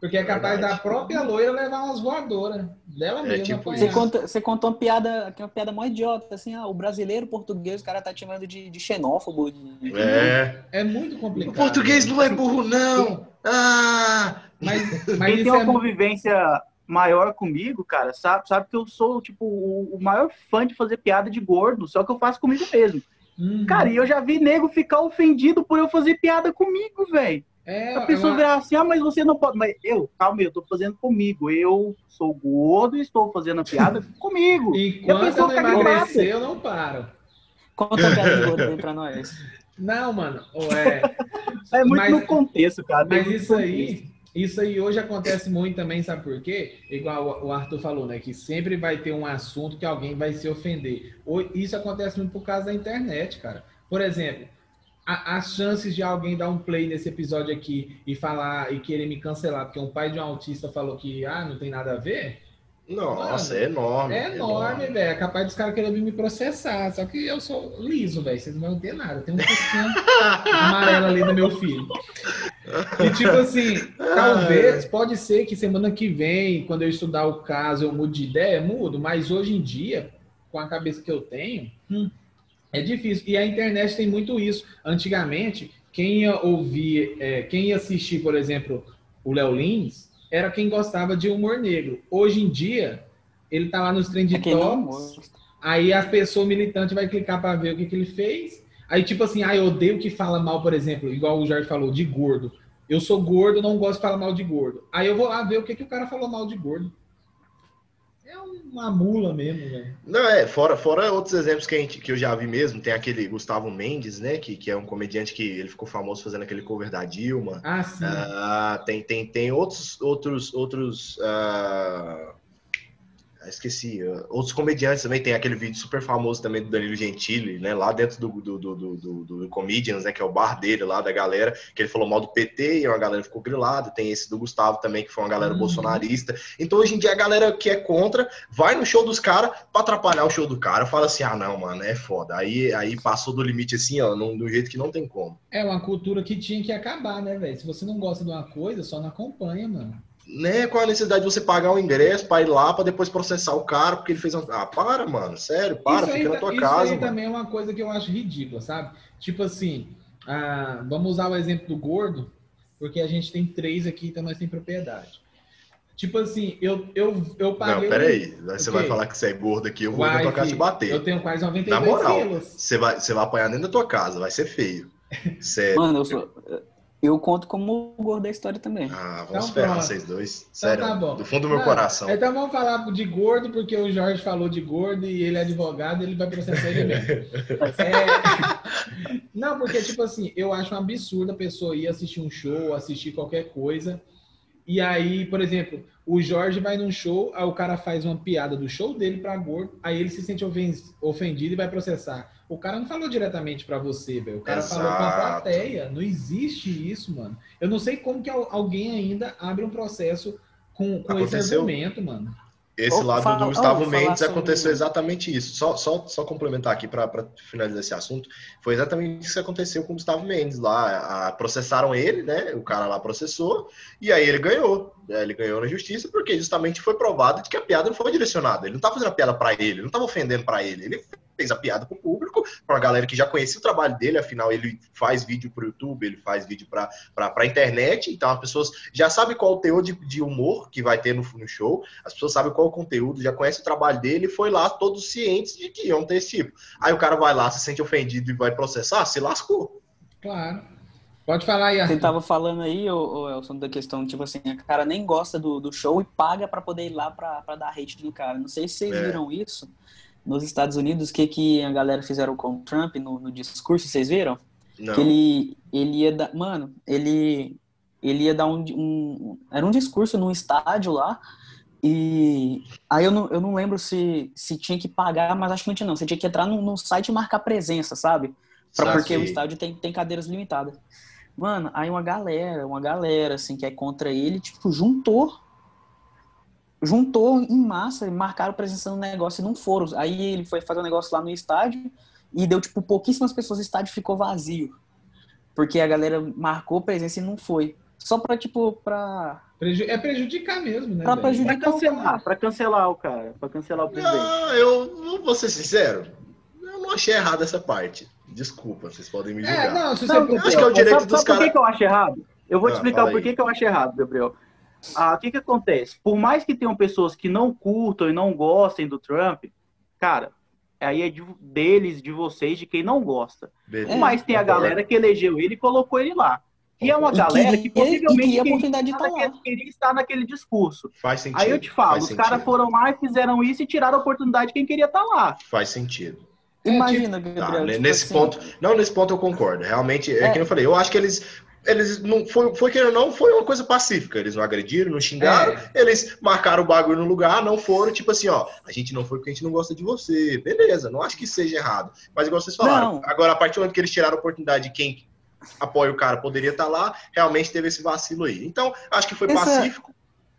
Porque é capaz Verdade. da própria loira levar umas voadoras dela é, mesma. Tipo você, conta, você contou uma piada, uma piada mó idiota, assim, ah, o brasileiro, o português, o cara tá te chamando de, de xenófobo. De... É. É muito complicado. O português não é burro, não! Ah! Mas, mas Quem tem uma é... convivência maior comigo, cara, sabe, sabe que eu sou, tipo, o, o maior fã de fazer piada de gordo, só que eu faço comigo mesmo. Uhum. Cara, e eu já vi nego ficar ofendido por eu fazer piada comigo, velho. É, a pessoa virar assim, ah, mas você não pode. Mas eu, calma, eu tô fazendo comigo. Eu sou gordo e estou fazendo a piada comigo. Enquanto e a pessoa eu não emagrecer, eu não paro. Conta a piada de gordo aí pra nós. Não, mano. É, é muito mas, no contexto, cara. Mas isso aí, isso aí hoje acontece muito também, sabe por quê? Igual o Arthur falou, né? Que sempre vai ter um assunto que alguém vai se ofender. Isso acontece muito por causa da internet, cara. Por exemplo, as chances de alguém dar um play nesse episódio aqui e falar e querer me cancelar porque um pai de um autista falou que ah, não tem nada a ver. Nossa, Mano, é enorme. É enorme, velho. É capaz dos caras quererem me processar. Só que eu sou liso, velho. Vocês não vão ter nada. Tem um pisquinho amarelo ali no meu filho. E tipo assim, talvez, pode ser que semana que vem, quando eu estudar o caso, eu mude de ideia, mudo. Mas hoje em dia, com a cabeça que eu tenho, hum, é difícil. E a internet tem muito isso. Antigamente, quem ia ouvir, é, quem ia assistir, por exemplo, o Léo Lins, era quem gostava de humor negro. Hoje em dia, ele tá lá nos trend é tops, aí a pessoa militante vai clicar para ver o que, que ele fez. Aí, tipo assim, ah, eu odeio que fala mal, por exemplo, igual o Jorge falou, de gordo. Eu sou gordo, não gosto de falar mal de gordo. Aí eu vou lá ver o que, que o cara falou mal de gordo. É uma mula mesmo, velho. Não, é, fora, fora outros exemplos que, a gente, que eu já vi mesmo, tem aquele Gustavo Mendes, né, que, que é um comediante que ele ficou famoso fazendo aquele cover da Dilma. Ah, sim. Uh, tem, tem, tem outros, outros, outros uh, esqueci. Uh, outros comediantes também tem aquele vídeo super famoso também do Danilo Gentili, né? Lá dentro do, do, do, do, do Comedians, né? Que é o bar dele lá da galera, que ele falou mal do PT e uma galera ficou grilada. Tem esse do Gustavo também, que foi uma galera uhum. bolsonarista. Então hoje em dia a galera que é contra vai no show dos caras pra atrapalhar o show do cara. Fala assim: ah, não, mano, é foda. Aí, aí passou do limite assim, ó, num, do jeito que não tem como. É uma cultura que tinha que acabar, né, velho? Se você não gosta de uma coisa, só não acompanha, mano né? Qual a necessidade de você pagar o ingresso para ir lá para depois processar o cara porque ele fez um... Ah, para, mano, sério, para, isso fica aí, na tua isso casa. Isso aí também é uma coisa que eu acho ridícula, sabe? Tipo assim, ah, vamos usar o exemplo do gordo, porque a gente tem três aqui, então nós temos propriedade. Tipo assim, eu, eu, eu paguei. Não, peraí. Você vai falar que você é gordo aqui, eu vou Uai, na tua casa te bater. Eu tenho quase 92 Na moral, quilos. Você vai, você vai apanhar dentro da tua casa, vai ser feio. Sério. Mano, eu sou. Eu conto como gordo da história também. Ah, vamos então, ferrar vocês dois. Então Sério, então, tá do fundo do meu Não, coração. Então vamos falar de gordo, porque o Jorge falou de gordo e ele é advogado, ele vai processar ele mesmo. é... Não, porque, tipo assim, eu acho um absurdo a pessoa ir assistir um show, assistir qualquer coisa. E aí, por exemplo, o Jorge vai num show, aí o cara faz uma piada do show dele pra gordo, aí ele se sente ofendido e vai processar. O cara não falou diretamente para você, velho. O cara Exato. falou pra plateia. Não existe isso, mano. Eu não sei como que alguém ainda abre um processo com, com esse argumento, mano. Esse lado fala, do Gustavo Mendes aconteceu exatamente isso. Só, só, só complementar aqui para finalizar esse assunto, foi exatamente isso que aconteceu com o Gustavo Mendes lá. A, processaram ele, né? O cara lá processou, e aí ele ganhou. Ele ganhou na justiça porque justamente foi provado de que a piada não foi direcionada. Ele não estava fazendo a piada para ele, ele não estava ofendendo para ele. Ele fez a piada para o público para uma galera que já conhecia o trabalho dele, afinal ele faz vídeo para o YouTube, ele faz vídeo para a internet, então as pessoas já sabem qual o teor de, de humor que vai ter no, no, show, as pessoas sabem qual o conteúdo, já conhecem o trabalho dele e foi lá todos cientes de que iam ter esse tipo. Aí o cara vai lá, se sente ofendido e vai processar, se lascou. Claro. Pode falar aí, Arthur. Você tava falando aí, o Elson, da questão, tipo assim, a cara nem gosta do, do show e paga para poder ir lá pra, pra dar hate no cara. Não sei se vocês é. viram isso nos Estados Unidos, o que, que a galera fizeram com o Trump no, no discurso, vocês viram? Não. Que ele, ele ia dar. Mano, ele, ele ia dar um, um. Era um discurso num estádio lá. E aí eu não, eu não lembro se, se tinha que pagar, mas acho que não tinha não. Você tinha que entrar no, no site e marcar presença, sabe? Pra, porque o estádio tem, tem cadeiras limitadas. Mano, aí uma galera, uma galera, assim, que é contra ele, tipo, juntou. Juntou em massa, marcaram presença no negócio e não foram. Aí ele foi fazer um negócio lá no estádio e deu, tipo, pouquíssimas pessoas, o estádio ficou vazio. Porque a galera marcou presença e não foi. Só pra, tipo, pra. É prejudicar mesmo, né? Pra prejudicar. Pra cancelar, pra cancelar o cara. Pra cancelar o presidente. Não, eu vou ser sincero. Eu não achei errado essa parte. Desculpa, vocês podem me é, julgar. É, não, se você não, acho que é o direito sabe, dos caras. Por que, que eu acho errado? Eu vou te ah, explicar o porquê que eu acho errado, Gabriel. Ah, o que, que acontece? Por mais que tenham pessoas que não curtam e não gostem do Trump, cara, aí é de, deles, de vocês, de quem não gosta. Beleza, Mas tem a galera que elegeu ele e colocou ele lá. E é uma galera que, que possivelmente que oportunidade de queria, queria estar naquele discurso. Faz sentido. Aí eu te falo, os caras foram lá e fizeram isso e tiraram a oportunidade de quem queria estar lá. Faz sentido. Imagina, Gabriel. Tá, tipo nesse assim... ponto, não, nesse ponto eu concordo. Realmente, é, é que eu falei, eu acho que eles eles não foi, foi que não foi uma coisa pacífica. Eles não agrediram, não xingaram, é. eles marcaram o bagulho no lugar, não foram, tipo assim, ó, a gente não foi porque a gente não gosta de você. Beleza, não acho que seja errado. Mas igual vocês falaram, não. agora a partir do momento que eles tiraram a oportunidade de quem apoia o cara poderia estar lá, realmente teve esse vacilo aí. Então, acho que foi Essa... pacífico,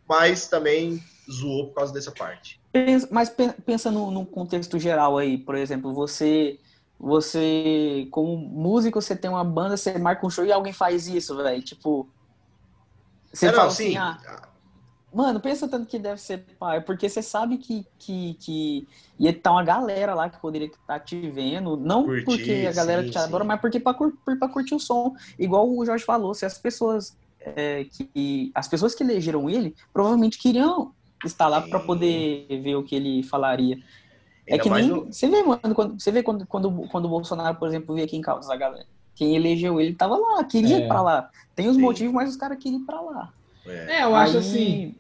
mas também zoou por causa dessa parte. Mas pensa no contexto geral aí, por exemplo, você você, como músico, você tem uma banda, você marca um show e alguém faz isso, velho. Tipo. Você é, fala não, assim, ah, Mano, pensa tanto que deve ser pai, porque você sabe que, que, que ia estar uma galera lá que poderia estar tá te vendo, não Curtir, porque a galera sim, te adora, sim. mas porque para pra curtir o som. Igual o Jorge falou, se as pessoas é, que as pessoas que elegeram ele provavelmente queriam estar lá para poder ver o que ele falaria. É que nem. No... Você vê, mano, quando, você vê quando, quando, quando o Bolsonaro, por exemplo, veio aqui em Caldas, a galera. Quem elegeu ele tava lá, queria é. ir pra lá. Tem os Sim. motivos, mas os caras queriam ir pra lá. É, é eu acho aí... assim.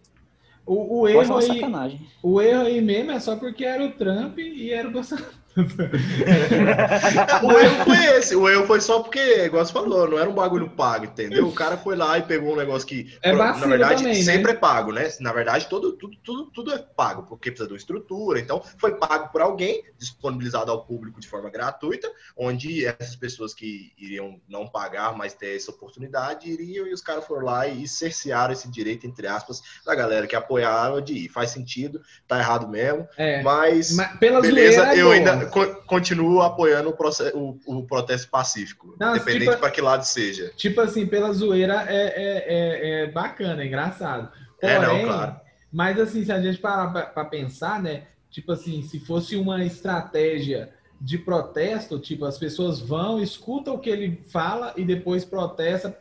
O, o erro aí, sacanagem. o erro aí mesmo é só porque era o Trump e era o Bolsonaro. o erro foi esse. O erro foi só porque, igual você falou, não era um bagulho pago, entendeu? O cara foi lá e pegou um negócio que, é na verdade, também, né? sempre né? é pago, né? Na verdade, tudo, tudo, tudo, tudo é pago, porque precisa de uma estrutura. Então, foi pago por alguém, disponibilizado ao público de forma gratuita, onde essas pessoas que iriam não pagar, mas ter essa oportunidade, iriam e os caras foram lá e cercearam esse direito, entre aspas, da galera que apoiava de ir. Faz sentido, tá errado mesmo, é. mas, mas beleza, eu ainda continuo apoiando o, processo, o, o protesto pacífico, Não, independente tipo, para que lado seja. Tipo assim, pela zoeira é, é, é, é bacana, é engraçado. Porém, é, não, claro. Mas assim, se a gente parar para pensar, né? Tipo assim, se fosse uma estratégia de protesto, tipo, as pessoas vão, escutam o que ele fala e depois protesta,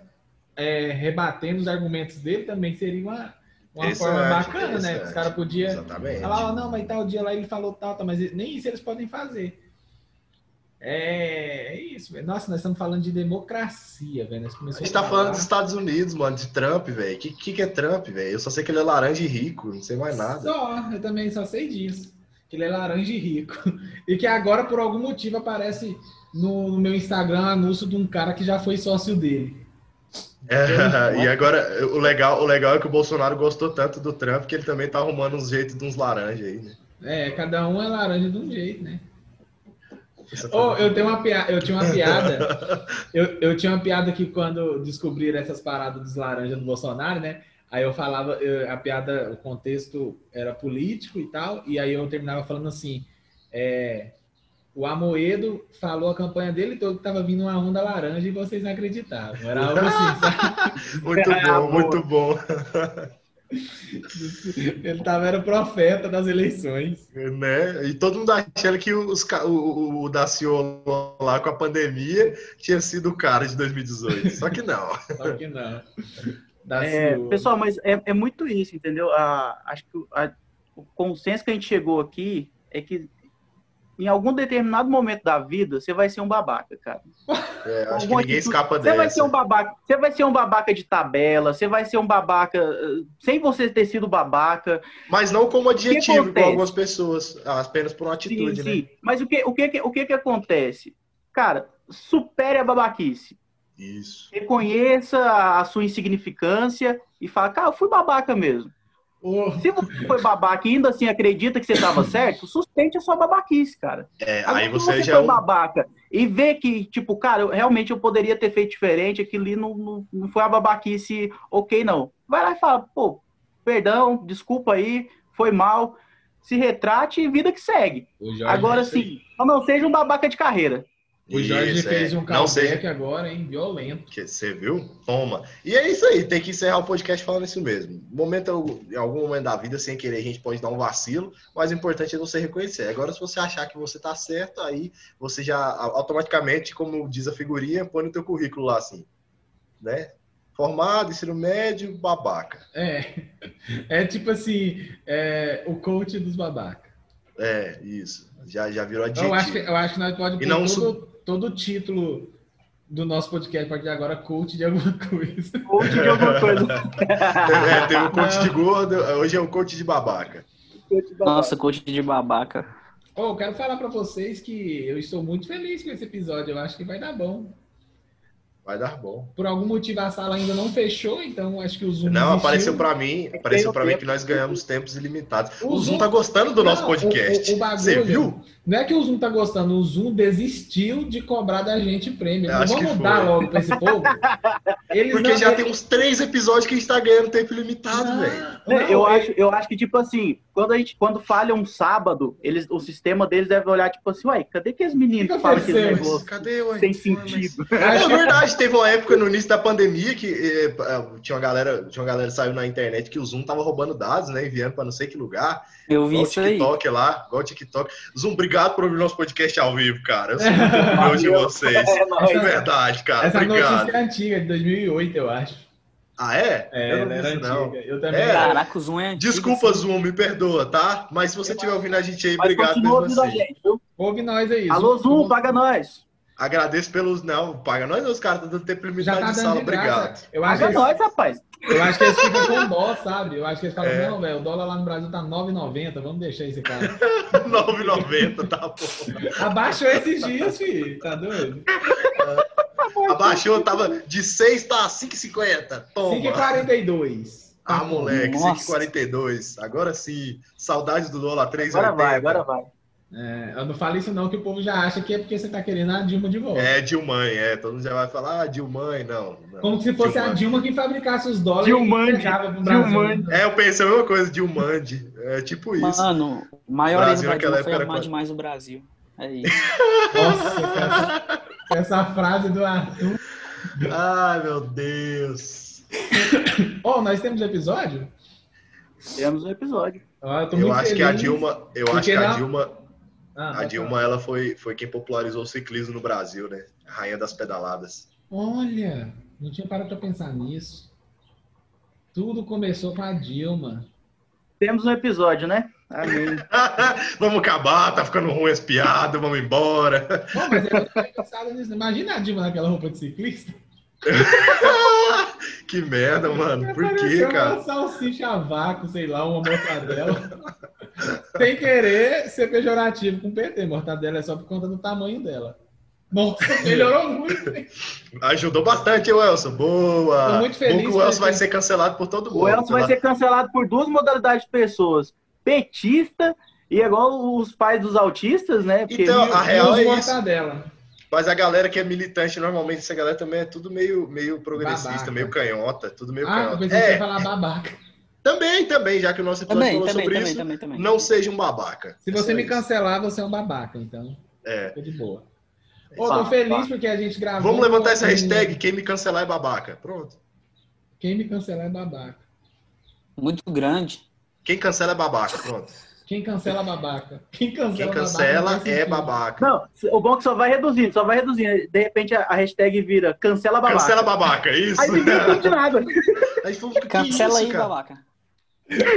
é, rebatendo os argumentos dele, também seria uma, uma forma bacana, né? Os caras podiam falar, oh, não, mas tal dia lá ele falou tal, tal, mas nem isso eles podem fazer. É, é isso, velho. Nossa, nós estamos falando de democracia, velho. a gente tá falando dos Estados Unidos, mano, de Trump, velho. O que, que, que é Trump, velho? Eu só sei que ele é laranja e rico, não sei mais nada. Só, eu também só sei disso. Que ele é laranja e rico. E que agora, por algum motivo, aparece no, no meu Instagram anúncio de um cara que já foi sócio dele. É, e agora, o legal, o legal é que o Bolsonaro gostou tanto do Trump que ele também tá arrumando uns jeitos de uns laranjas aí, né? É, cada um é laranja de um jeito, né? Oh, eu, tenho uma piada, eu tinha uma piada. eu, eu tinha uma piada que quando descobriram essas paradas dos laranjas do Bolsonaro, né? Aí eu falava, eu, a piada, o contexto era político e tal, e aí eu terminava falando assim: é, o Amoedo falou a campanha dele todo que estava vindo uma onda laranja e vocês não acreditavam. Era algo assim, muito bom, muito bom. Ele tava, era profeta das eleições. Né? E todo mundo achando que os, o, o Daciolo lá com a pandemia tinha sido o cara de 2018. Só que não. Só que não. É, pessoal, mas é, é, muito isso, entendeu? A, acho que a, o consenso que a gente chegou aqui é que em algum determinado momento da vida, você vai ser um babaca, cara. É, acho que ninguém escapa você dessa. Vai ser um babaca, você vai ser um babaca de tabela, você vai ser um babaca eh, sem você ter sido babaca. Mas não como adjetivo com algumas pessoas, apenas por uma atitude, sim, sim. né? Mas o que, o, que, o que que acontece? Cara, supere a babaquice. Isso. Reconheça a sua insignificância e fala, cara, eu fui babaca mesmo. Oh. Se você foi babaca e ainda assim acredita que você estava certo, sustente a sua babaquice, cara. É, Agora, aí você, você já foi é babaca e vê que, tipo, cara, eu, realmente eu poderia ter feito diferente, aquilo ali não, não, não foi a babaquice ok, não. Vai lá e fala, pô, perdão, desculpa aí, foi mal, se retrate e vida que segue. Agora sim, não seja um babaca de carreira. O Jorge isso, fez é. um comeback agora, hein? Violento. Que, você viu? Toma. E é isso aí, tem que encerrar o podcast falando isso mesmo. Momento, em algum momento da vida, sem querer, a gente pode dar um vacilo, mas o importante é você reconhecer. Agora, se você achar que você tá certo, aí você já automaticamente, como diz a figurinha, põe no teu currículo lá assim, né? Formado, ensino médio, babaca. É, é tipo assim, é, o coach dos babacas. É, isso. Já, já virou adjetivo. Eu acho que, eu acho que nós podemos pôr todo, todo o título do nosso podcast a partir de agora, coach de alguma coisa. Coach de alguma coisa. é, tem o coach de gordo, hoje é o coach de babaca. Nossa, coach de babaca. Oh, eu quero falar para vocês que eu estou muito feliz com esse episódio. Eu acho que vai dar bom. Vai dar bom. Por algum motivo a sala ainda não fechou, então acho que o Zoom. Não, existiu. apareceu para mim, apareceu para mim que nós ganhamos tempos ilimitados. O, o Zoom, Zoom tá gostando do não, nosso podcast. O, o, bagulho, Você viu? Não é que o Zoom tá gostando, o Zoom desistiu de cobrar da gente prêmio. Não vamos dar logo para esse povo. Eles Porque já tem uns três episódios que a gente tá ganhando tempo limitado, velho. eu, acho, eu acho que, tipo assim, quando a gente quando falha um sábado, eles, o sistema deles deve olhar, tipo assim, uai, cadê aqueles meninos que, que falam aquele negócio? Cadê, ué? Sem sentido. Mas... É verdade, teve uma época no início da pandemia que eh, tinha uma galera, tinha uma galera que saiu na internet que o Zoom tava roubando dados, né? Enviando para não sei que lugar. Eu vi isso aí. TikTok lá, igual o TikTok. Zoom, obrigado por ouvir nosso podcast ao vivo, cara. Eu sou muito de vocês. É, de verdade, cara. Essa obrigado. notícia é antiga, de 2008, eu acho. Ah, é? É, eu não era antiga. Não. Eu também. É. Caraca, o Zoom é antigo. Desculpa, assim. Zoom, me perdoa, tá? Mas se você estiver ouvindo a gente aí, Mas obrigado assim. Gente, viu? Ouve nós aí. Alô, Zoom, Zoom, paga nós. Agradeço pelos. Não, paga nós, os caras estão dando tempo limitado tá de sala, obrigado. Eu acho paga nós, rapaz. Eu acho que eles ficam com dó, sabe? Eu acho que eles falam, é. não, velho, o dólar lá no Brasil tá 9,90, vamos deixar esse cara. 9,90, tá bom. Abaixou esses dias, filho. Tá doido? Abaixou, tava de 6 tá 5,50. Toma. 5,42. Ah, moleque, 5,42. Agora sim. Saudade do dólar 3,80. Agora vai, agora vai. É, eu não falo isso não, que o povo já acha que é porque você tá querendo a Dilma de volta. É, Dilmãe, é. Todo mundo já vai falar, ah, Dilmãe, não, não. Como se fosse Dilmãe. a Dilma que fabricasse os dólares Dilmande, e Dilmande. É, eu pensei a mesma coisa, Dilmande. É tipo isso. Mano, o maior Brasil, da Dilma foi amar quando... demais o Brasil. É isso. Nossa, essa, essa frase do Arthur. Ai, meu Deus. oh, nós temos episódio? Temos um episódio. Ah, eu, eu acho que a Dilma, eu acho que a Dilma ah, a Dilma, ela foi, foi quem popularizou o ciclismo no Brasil, né? A rainha das pedaladas. Olha, não tinha parado para pensar nisso. Tudo começou com a Dilma. Temos um episódio, né? Amém. vamos acabar, tá ficando ruim as piadas, vamos embora. Bom, mas eu tô pensado nisso. Imagina a Dilma naquela roupa de ciclista. que merda, mano. Por quê, cara? Uma salsicha a vácuo, sei lá, uma mortadela. Sem querer ser pejorativo com PT. Mortadela é só por conta do tamanho dela. Nossa, melhorou muito. Ajudou bastante, o Elson. Boa. Tô muito feliz. Bom que o Elson vai ser cancelado por todo mundo. O Elson vai ser cancelado por duas modalidades de pessoas: petista e igual os pais dos autistas, né? Porque então, a real é isso. Dela. Mas a galera que é militante, normalmente, essa galera também é tudo meio, meio progressista, babaca. meio canhota, tudo meio ah, canhota. Ah, é. falar babaca. Também, também, já que o nosso episódio também, falou também, sobre também, isso, também, também, não seja um babaca. Se você me cancelar, você é um babaca, então. É. Fica de boa. Ô, oh, tô feliz porque a gente gravou. Vamos levantar essa hashtag, quem me cancelar é babaca. Pronto. Quem me cancelar é babaca. Muito grande. Quem cancela é babaca, pronto. Quem cancela babaca. Quem cancela, Quem cancela babaca é babaca. Não, o bom é que só vai reduzindo, só vai reduzindo. De repente a, hashtag vira cancela babaca. Cancela babaca, isso. Aí ninguém entende nada. Aí, cancela isso, aí, cara? babaca.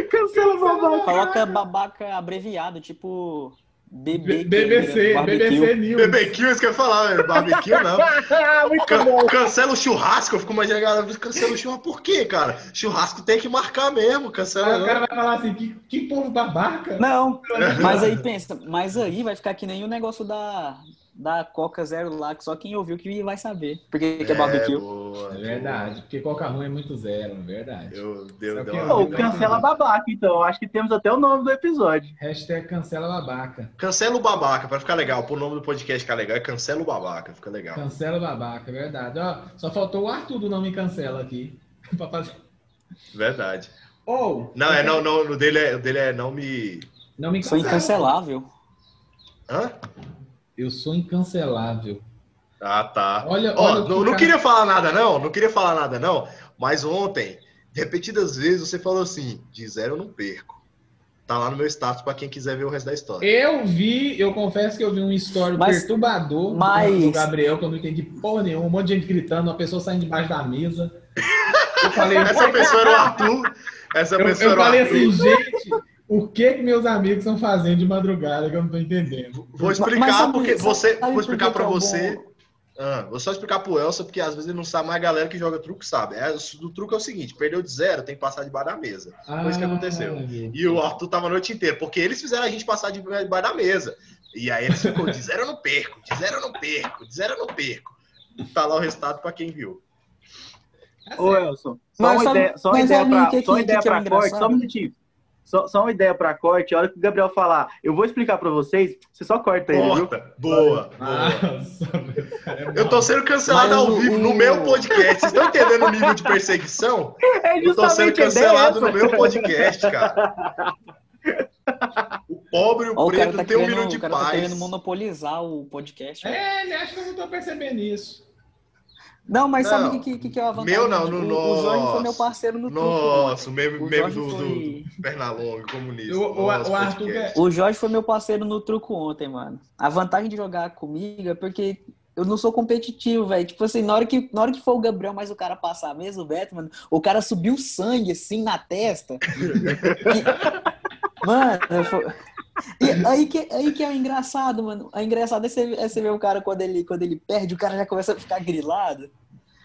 Cancela babaca. Coloca babaca abreviado, tipo BB, BBC, BBC News. BBQ, isso que eu ia falar, barbecue não. Can, cancela o churrasco, eu fico imaginando a galera, cancela o churrasco, por quê, cara? Churrasco tem que marcar mesmo, cancela. Aí o cara vai falar assim, que, que povo babaca. Não, mas aí pensa, mas aí vai ficar que nem o negócio da, da Coca Zero lá, que só quem ouviu que vai saber. Porque que é, é barbecue. Boa, é verdade, boa. porque Coca ruim é muito zero, é verdade. Meu Deus, Deus. cancela babaca, então. Acho que temos até o nome do episódio. Hashtag cancela babaca. Cancela o babaca, pra ficar legal. Pro nome do podcast ficar legal, é cancela o babaca, fica legal. Cancela o babaca, é verdade. Ó, só faltou o Arthur do nome cancela aqui. pra fazer... Verdade. Ou. Oh, não, é, não, não, o dele é, o dele é não me. Não me Sou incancelável. Hã? Eu sou incancelável. Ah, tá. Olha, oh, olha não, não queria falar nada, não. Não queria falar nada, não. Mas ontem, repetidas vezes, você falou assim: de zero eu não perco. Tá lá no meu status para quem quiser ver o resto da história. Eu vi, eu confesso que eu vi um story mas, perturbador mas... do Gabriel, que eu não entendi porra nenhuma. Um monte de gente gritando, uma pessoa saindo debaixo da mesa. Eu falei, essa pessoa era o Arthur. Essa pessoa eu, eu falei Arthur. assim, gente, o que que meus amigos estão fazendo de madrugada que eu não estou entendendo? Vou explicar porque você, vou explicar para você. Ah, vou só explicar pro Elsa, porque às vezes ele não sabe, mas a galera que joga truque sabe. É, o truque é o seguinte: perdeu de zero, tem que passar debaixo da mesa. Ah, Foi isso que ah, aconteceu. E o Arthur tava a noite inteira, porque eles fizeram a gente passar debaixo da mesa. E aí ele ficou: de zero eu não perco, de zero eu não perco, de zero eu não perco. Tá lá o resultado para quem viu. Ô, Elson, só mas uma ideia, só uma ideia para só ideia para corte, só um minutinho. Só, só uma ideia para corte, a hora que o Gabriel falar, eu vou explicar para vocês, você só corta ele, Corta. Viu? Boa, Nossa, é eu tô sendo cancelado ao vivo no meu podcast. Vocês estão entendendo o nível de perseguição? É eu tô sendo cancelado no meu podcast, cara. O pobre e o Ó, preto tá tem um minuto de o cara paz. Tá querendo monopolizar o podcast. É, ele acha que eu não tô percebendo isso. Não, mas não, sabe o que, que, que é a vantagem? Meu não, no o, o Jorge foi meu parceiro no Nossa, o meme, o meme do, foi... do Pernalonga, comunista. O, o, o, Arthur o Jorge foi meu parceiro no truco ontem, mano. A vantagem de jogar comigo é porque eu não sou competitivo, velho. Tipo assim, na hora, que, na hora que for o Gabriel, mas o cara passar mesmo, o Beto, mano, o cara subiu sangue assim na testa. e... Mano, eu... E aí que, aí que é o engraçado, mano. O engraçado é você, é você ver o cara quando ele, quando ele perde, o cara já começa a ficar grilado.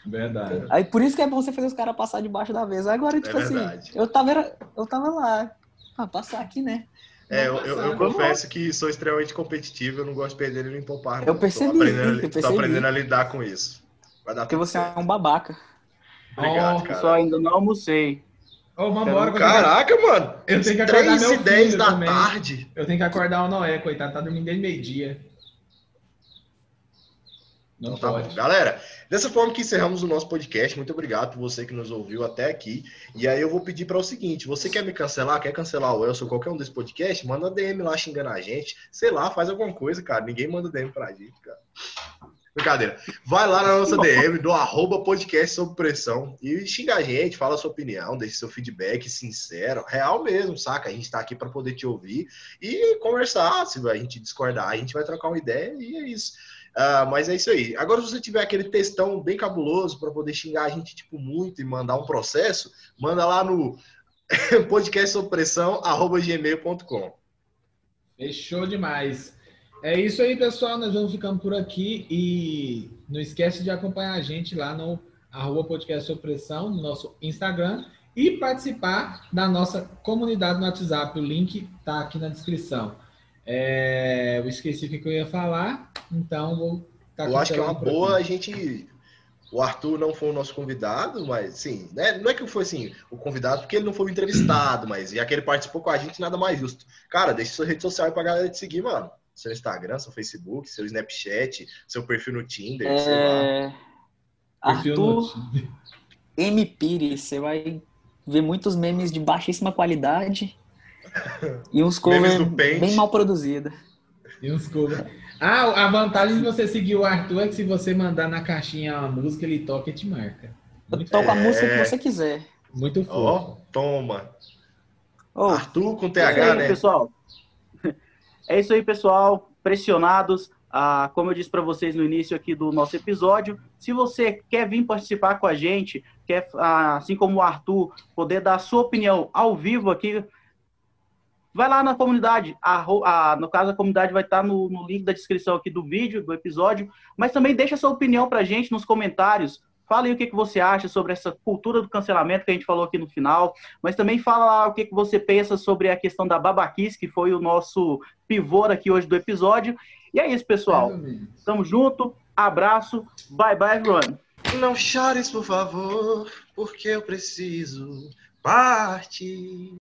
Verdade. Aí por isso que é bom você fazer os caras passar debaixo da mesa. Agora, tipo é assim, eu tava, eu tava lá. Ah, passar aqui, né? É, eu, eu, eu confesso que sou extremamente competitivo, eu não gosto de perder nem poupar. Não. Eu percebi. Tô aprendendo, eu percebi. Tô aprendendo a lidar com isso. Vai dar Porque você certo. é um babaca. Obrigado, oh, cara. Só ainda não almocei. Oh, vambora, Caraca, mano. Eu tenho que acordar 3 e 10 da também. tarde. Eu tenho que acordar o Noé, coitado. Tá dormindo desde meio-dia. Não então, tá pode. Bom. Galera, dessa forma que encerramos o nosso podcast. Muito obrigado por você que nos ouviu até aqui. E aí eu vou pedir para o seguinte: você quer me cancelar, quer cancelar o Elson, qualquer um desse podcast, manda DM lá xingando a gente. Sei lá, faz alguma coisa, cara. Ninguém manda DM pra gente, cara. Brincadeira. Vai lá na nossa DM do arroba podcast sob pressão e xinga a gente, fala a sua opinião, deixe seu feedback sincero, real mesmo, saca? A gente tá aqui para poder te ouvir e conversar. Se a gente discordar, a gente vai trocar uma ideia e é isso. Uh, mas é isso aí. Agora, se você tiver aquele textão bem cabuloso para poder xingar a gente tipo muito e mandar um processo, manda lá no podcastsopressão@gmail.com. Fechou demais. É isso aí, pessoal. Nós vamos ficando por aqui e não esquece de acompanhar a gente lá no arroba podcast Opressão, no nosso Instagram e participar da nossa comunidade no WhatsApp. O link está aqui na descrição. É, eu esqueci o que eu ia falar, então vou. Tá eu acho que é uma boa a gente. O Arthur não foi o nosso convidado, mas sim, né? Não é que foi assim, o convidado, porque ele não foi o entrevistado, mas já que ele participou com a gente, nada mais justo. Cara, deixa sua rede social pra galera te seguir, mano. Seu Instagram, seu Facebook, seu Snapchat, seu perfil no Tinder, é... sei lá. Arthur M. Pires, você vai ver muitos memes de baixíssima qualidade e uns covers bem mal produzidos. E uns covers. Ah, a vantagem de você seguir o Arthur é que se você mandar na caixinha uma música, ele toca e te marca. Muito toca é... a música que você quiser. Muito fofo. Oh, toma. Oh, Arthur com TH, aí, né? Pessoal. É isso aí, pessoal. Pressionados. Ah, como eu disse para vocês no início aqui do nosso episódio, se você quer vir participar com a gente, quer, ah, assim como o Arthur, poder dar a sua opinião ao vivo aqui, vai lá na comunidade. A, a, no caso, a comunidade vai estar no, no, link da descrição aqui do vídeo, do episódio. Mas também deixa sua opinião para a gente nos comentários. Fala aí o que, que você acha sobre essa cultura do cancelamento que a gente falou aqui no final. Mas também fala lá o que, que você pensa sobre a questão da babaquice, que foi o nosso pivô aqui hoje do episódio. E é isso, pessoal. Tamo junto. Abraço. Bye, bye, everyone. Não chores, por favor, porque eu preciso partir.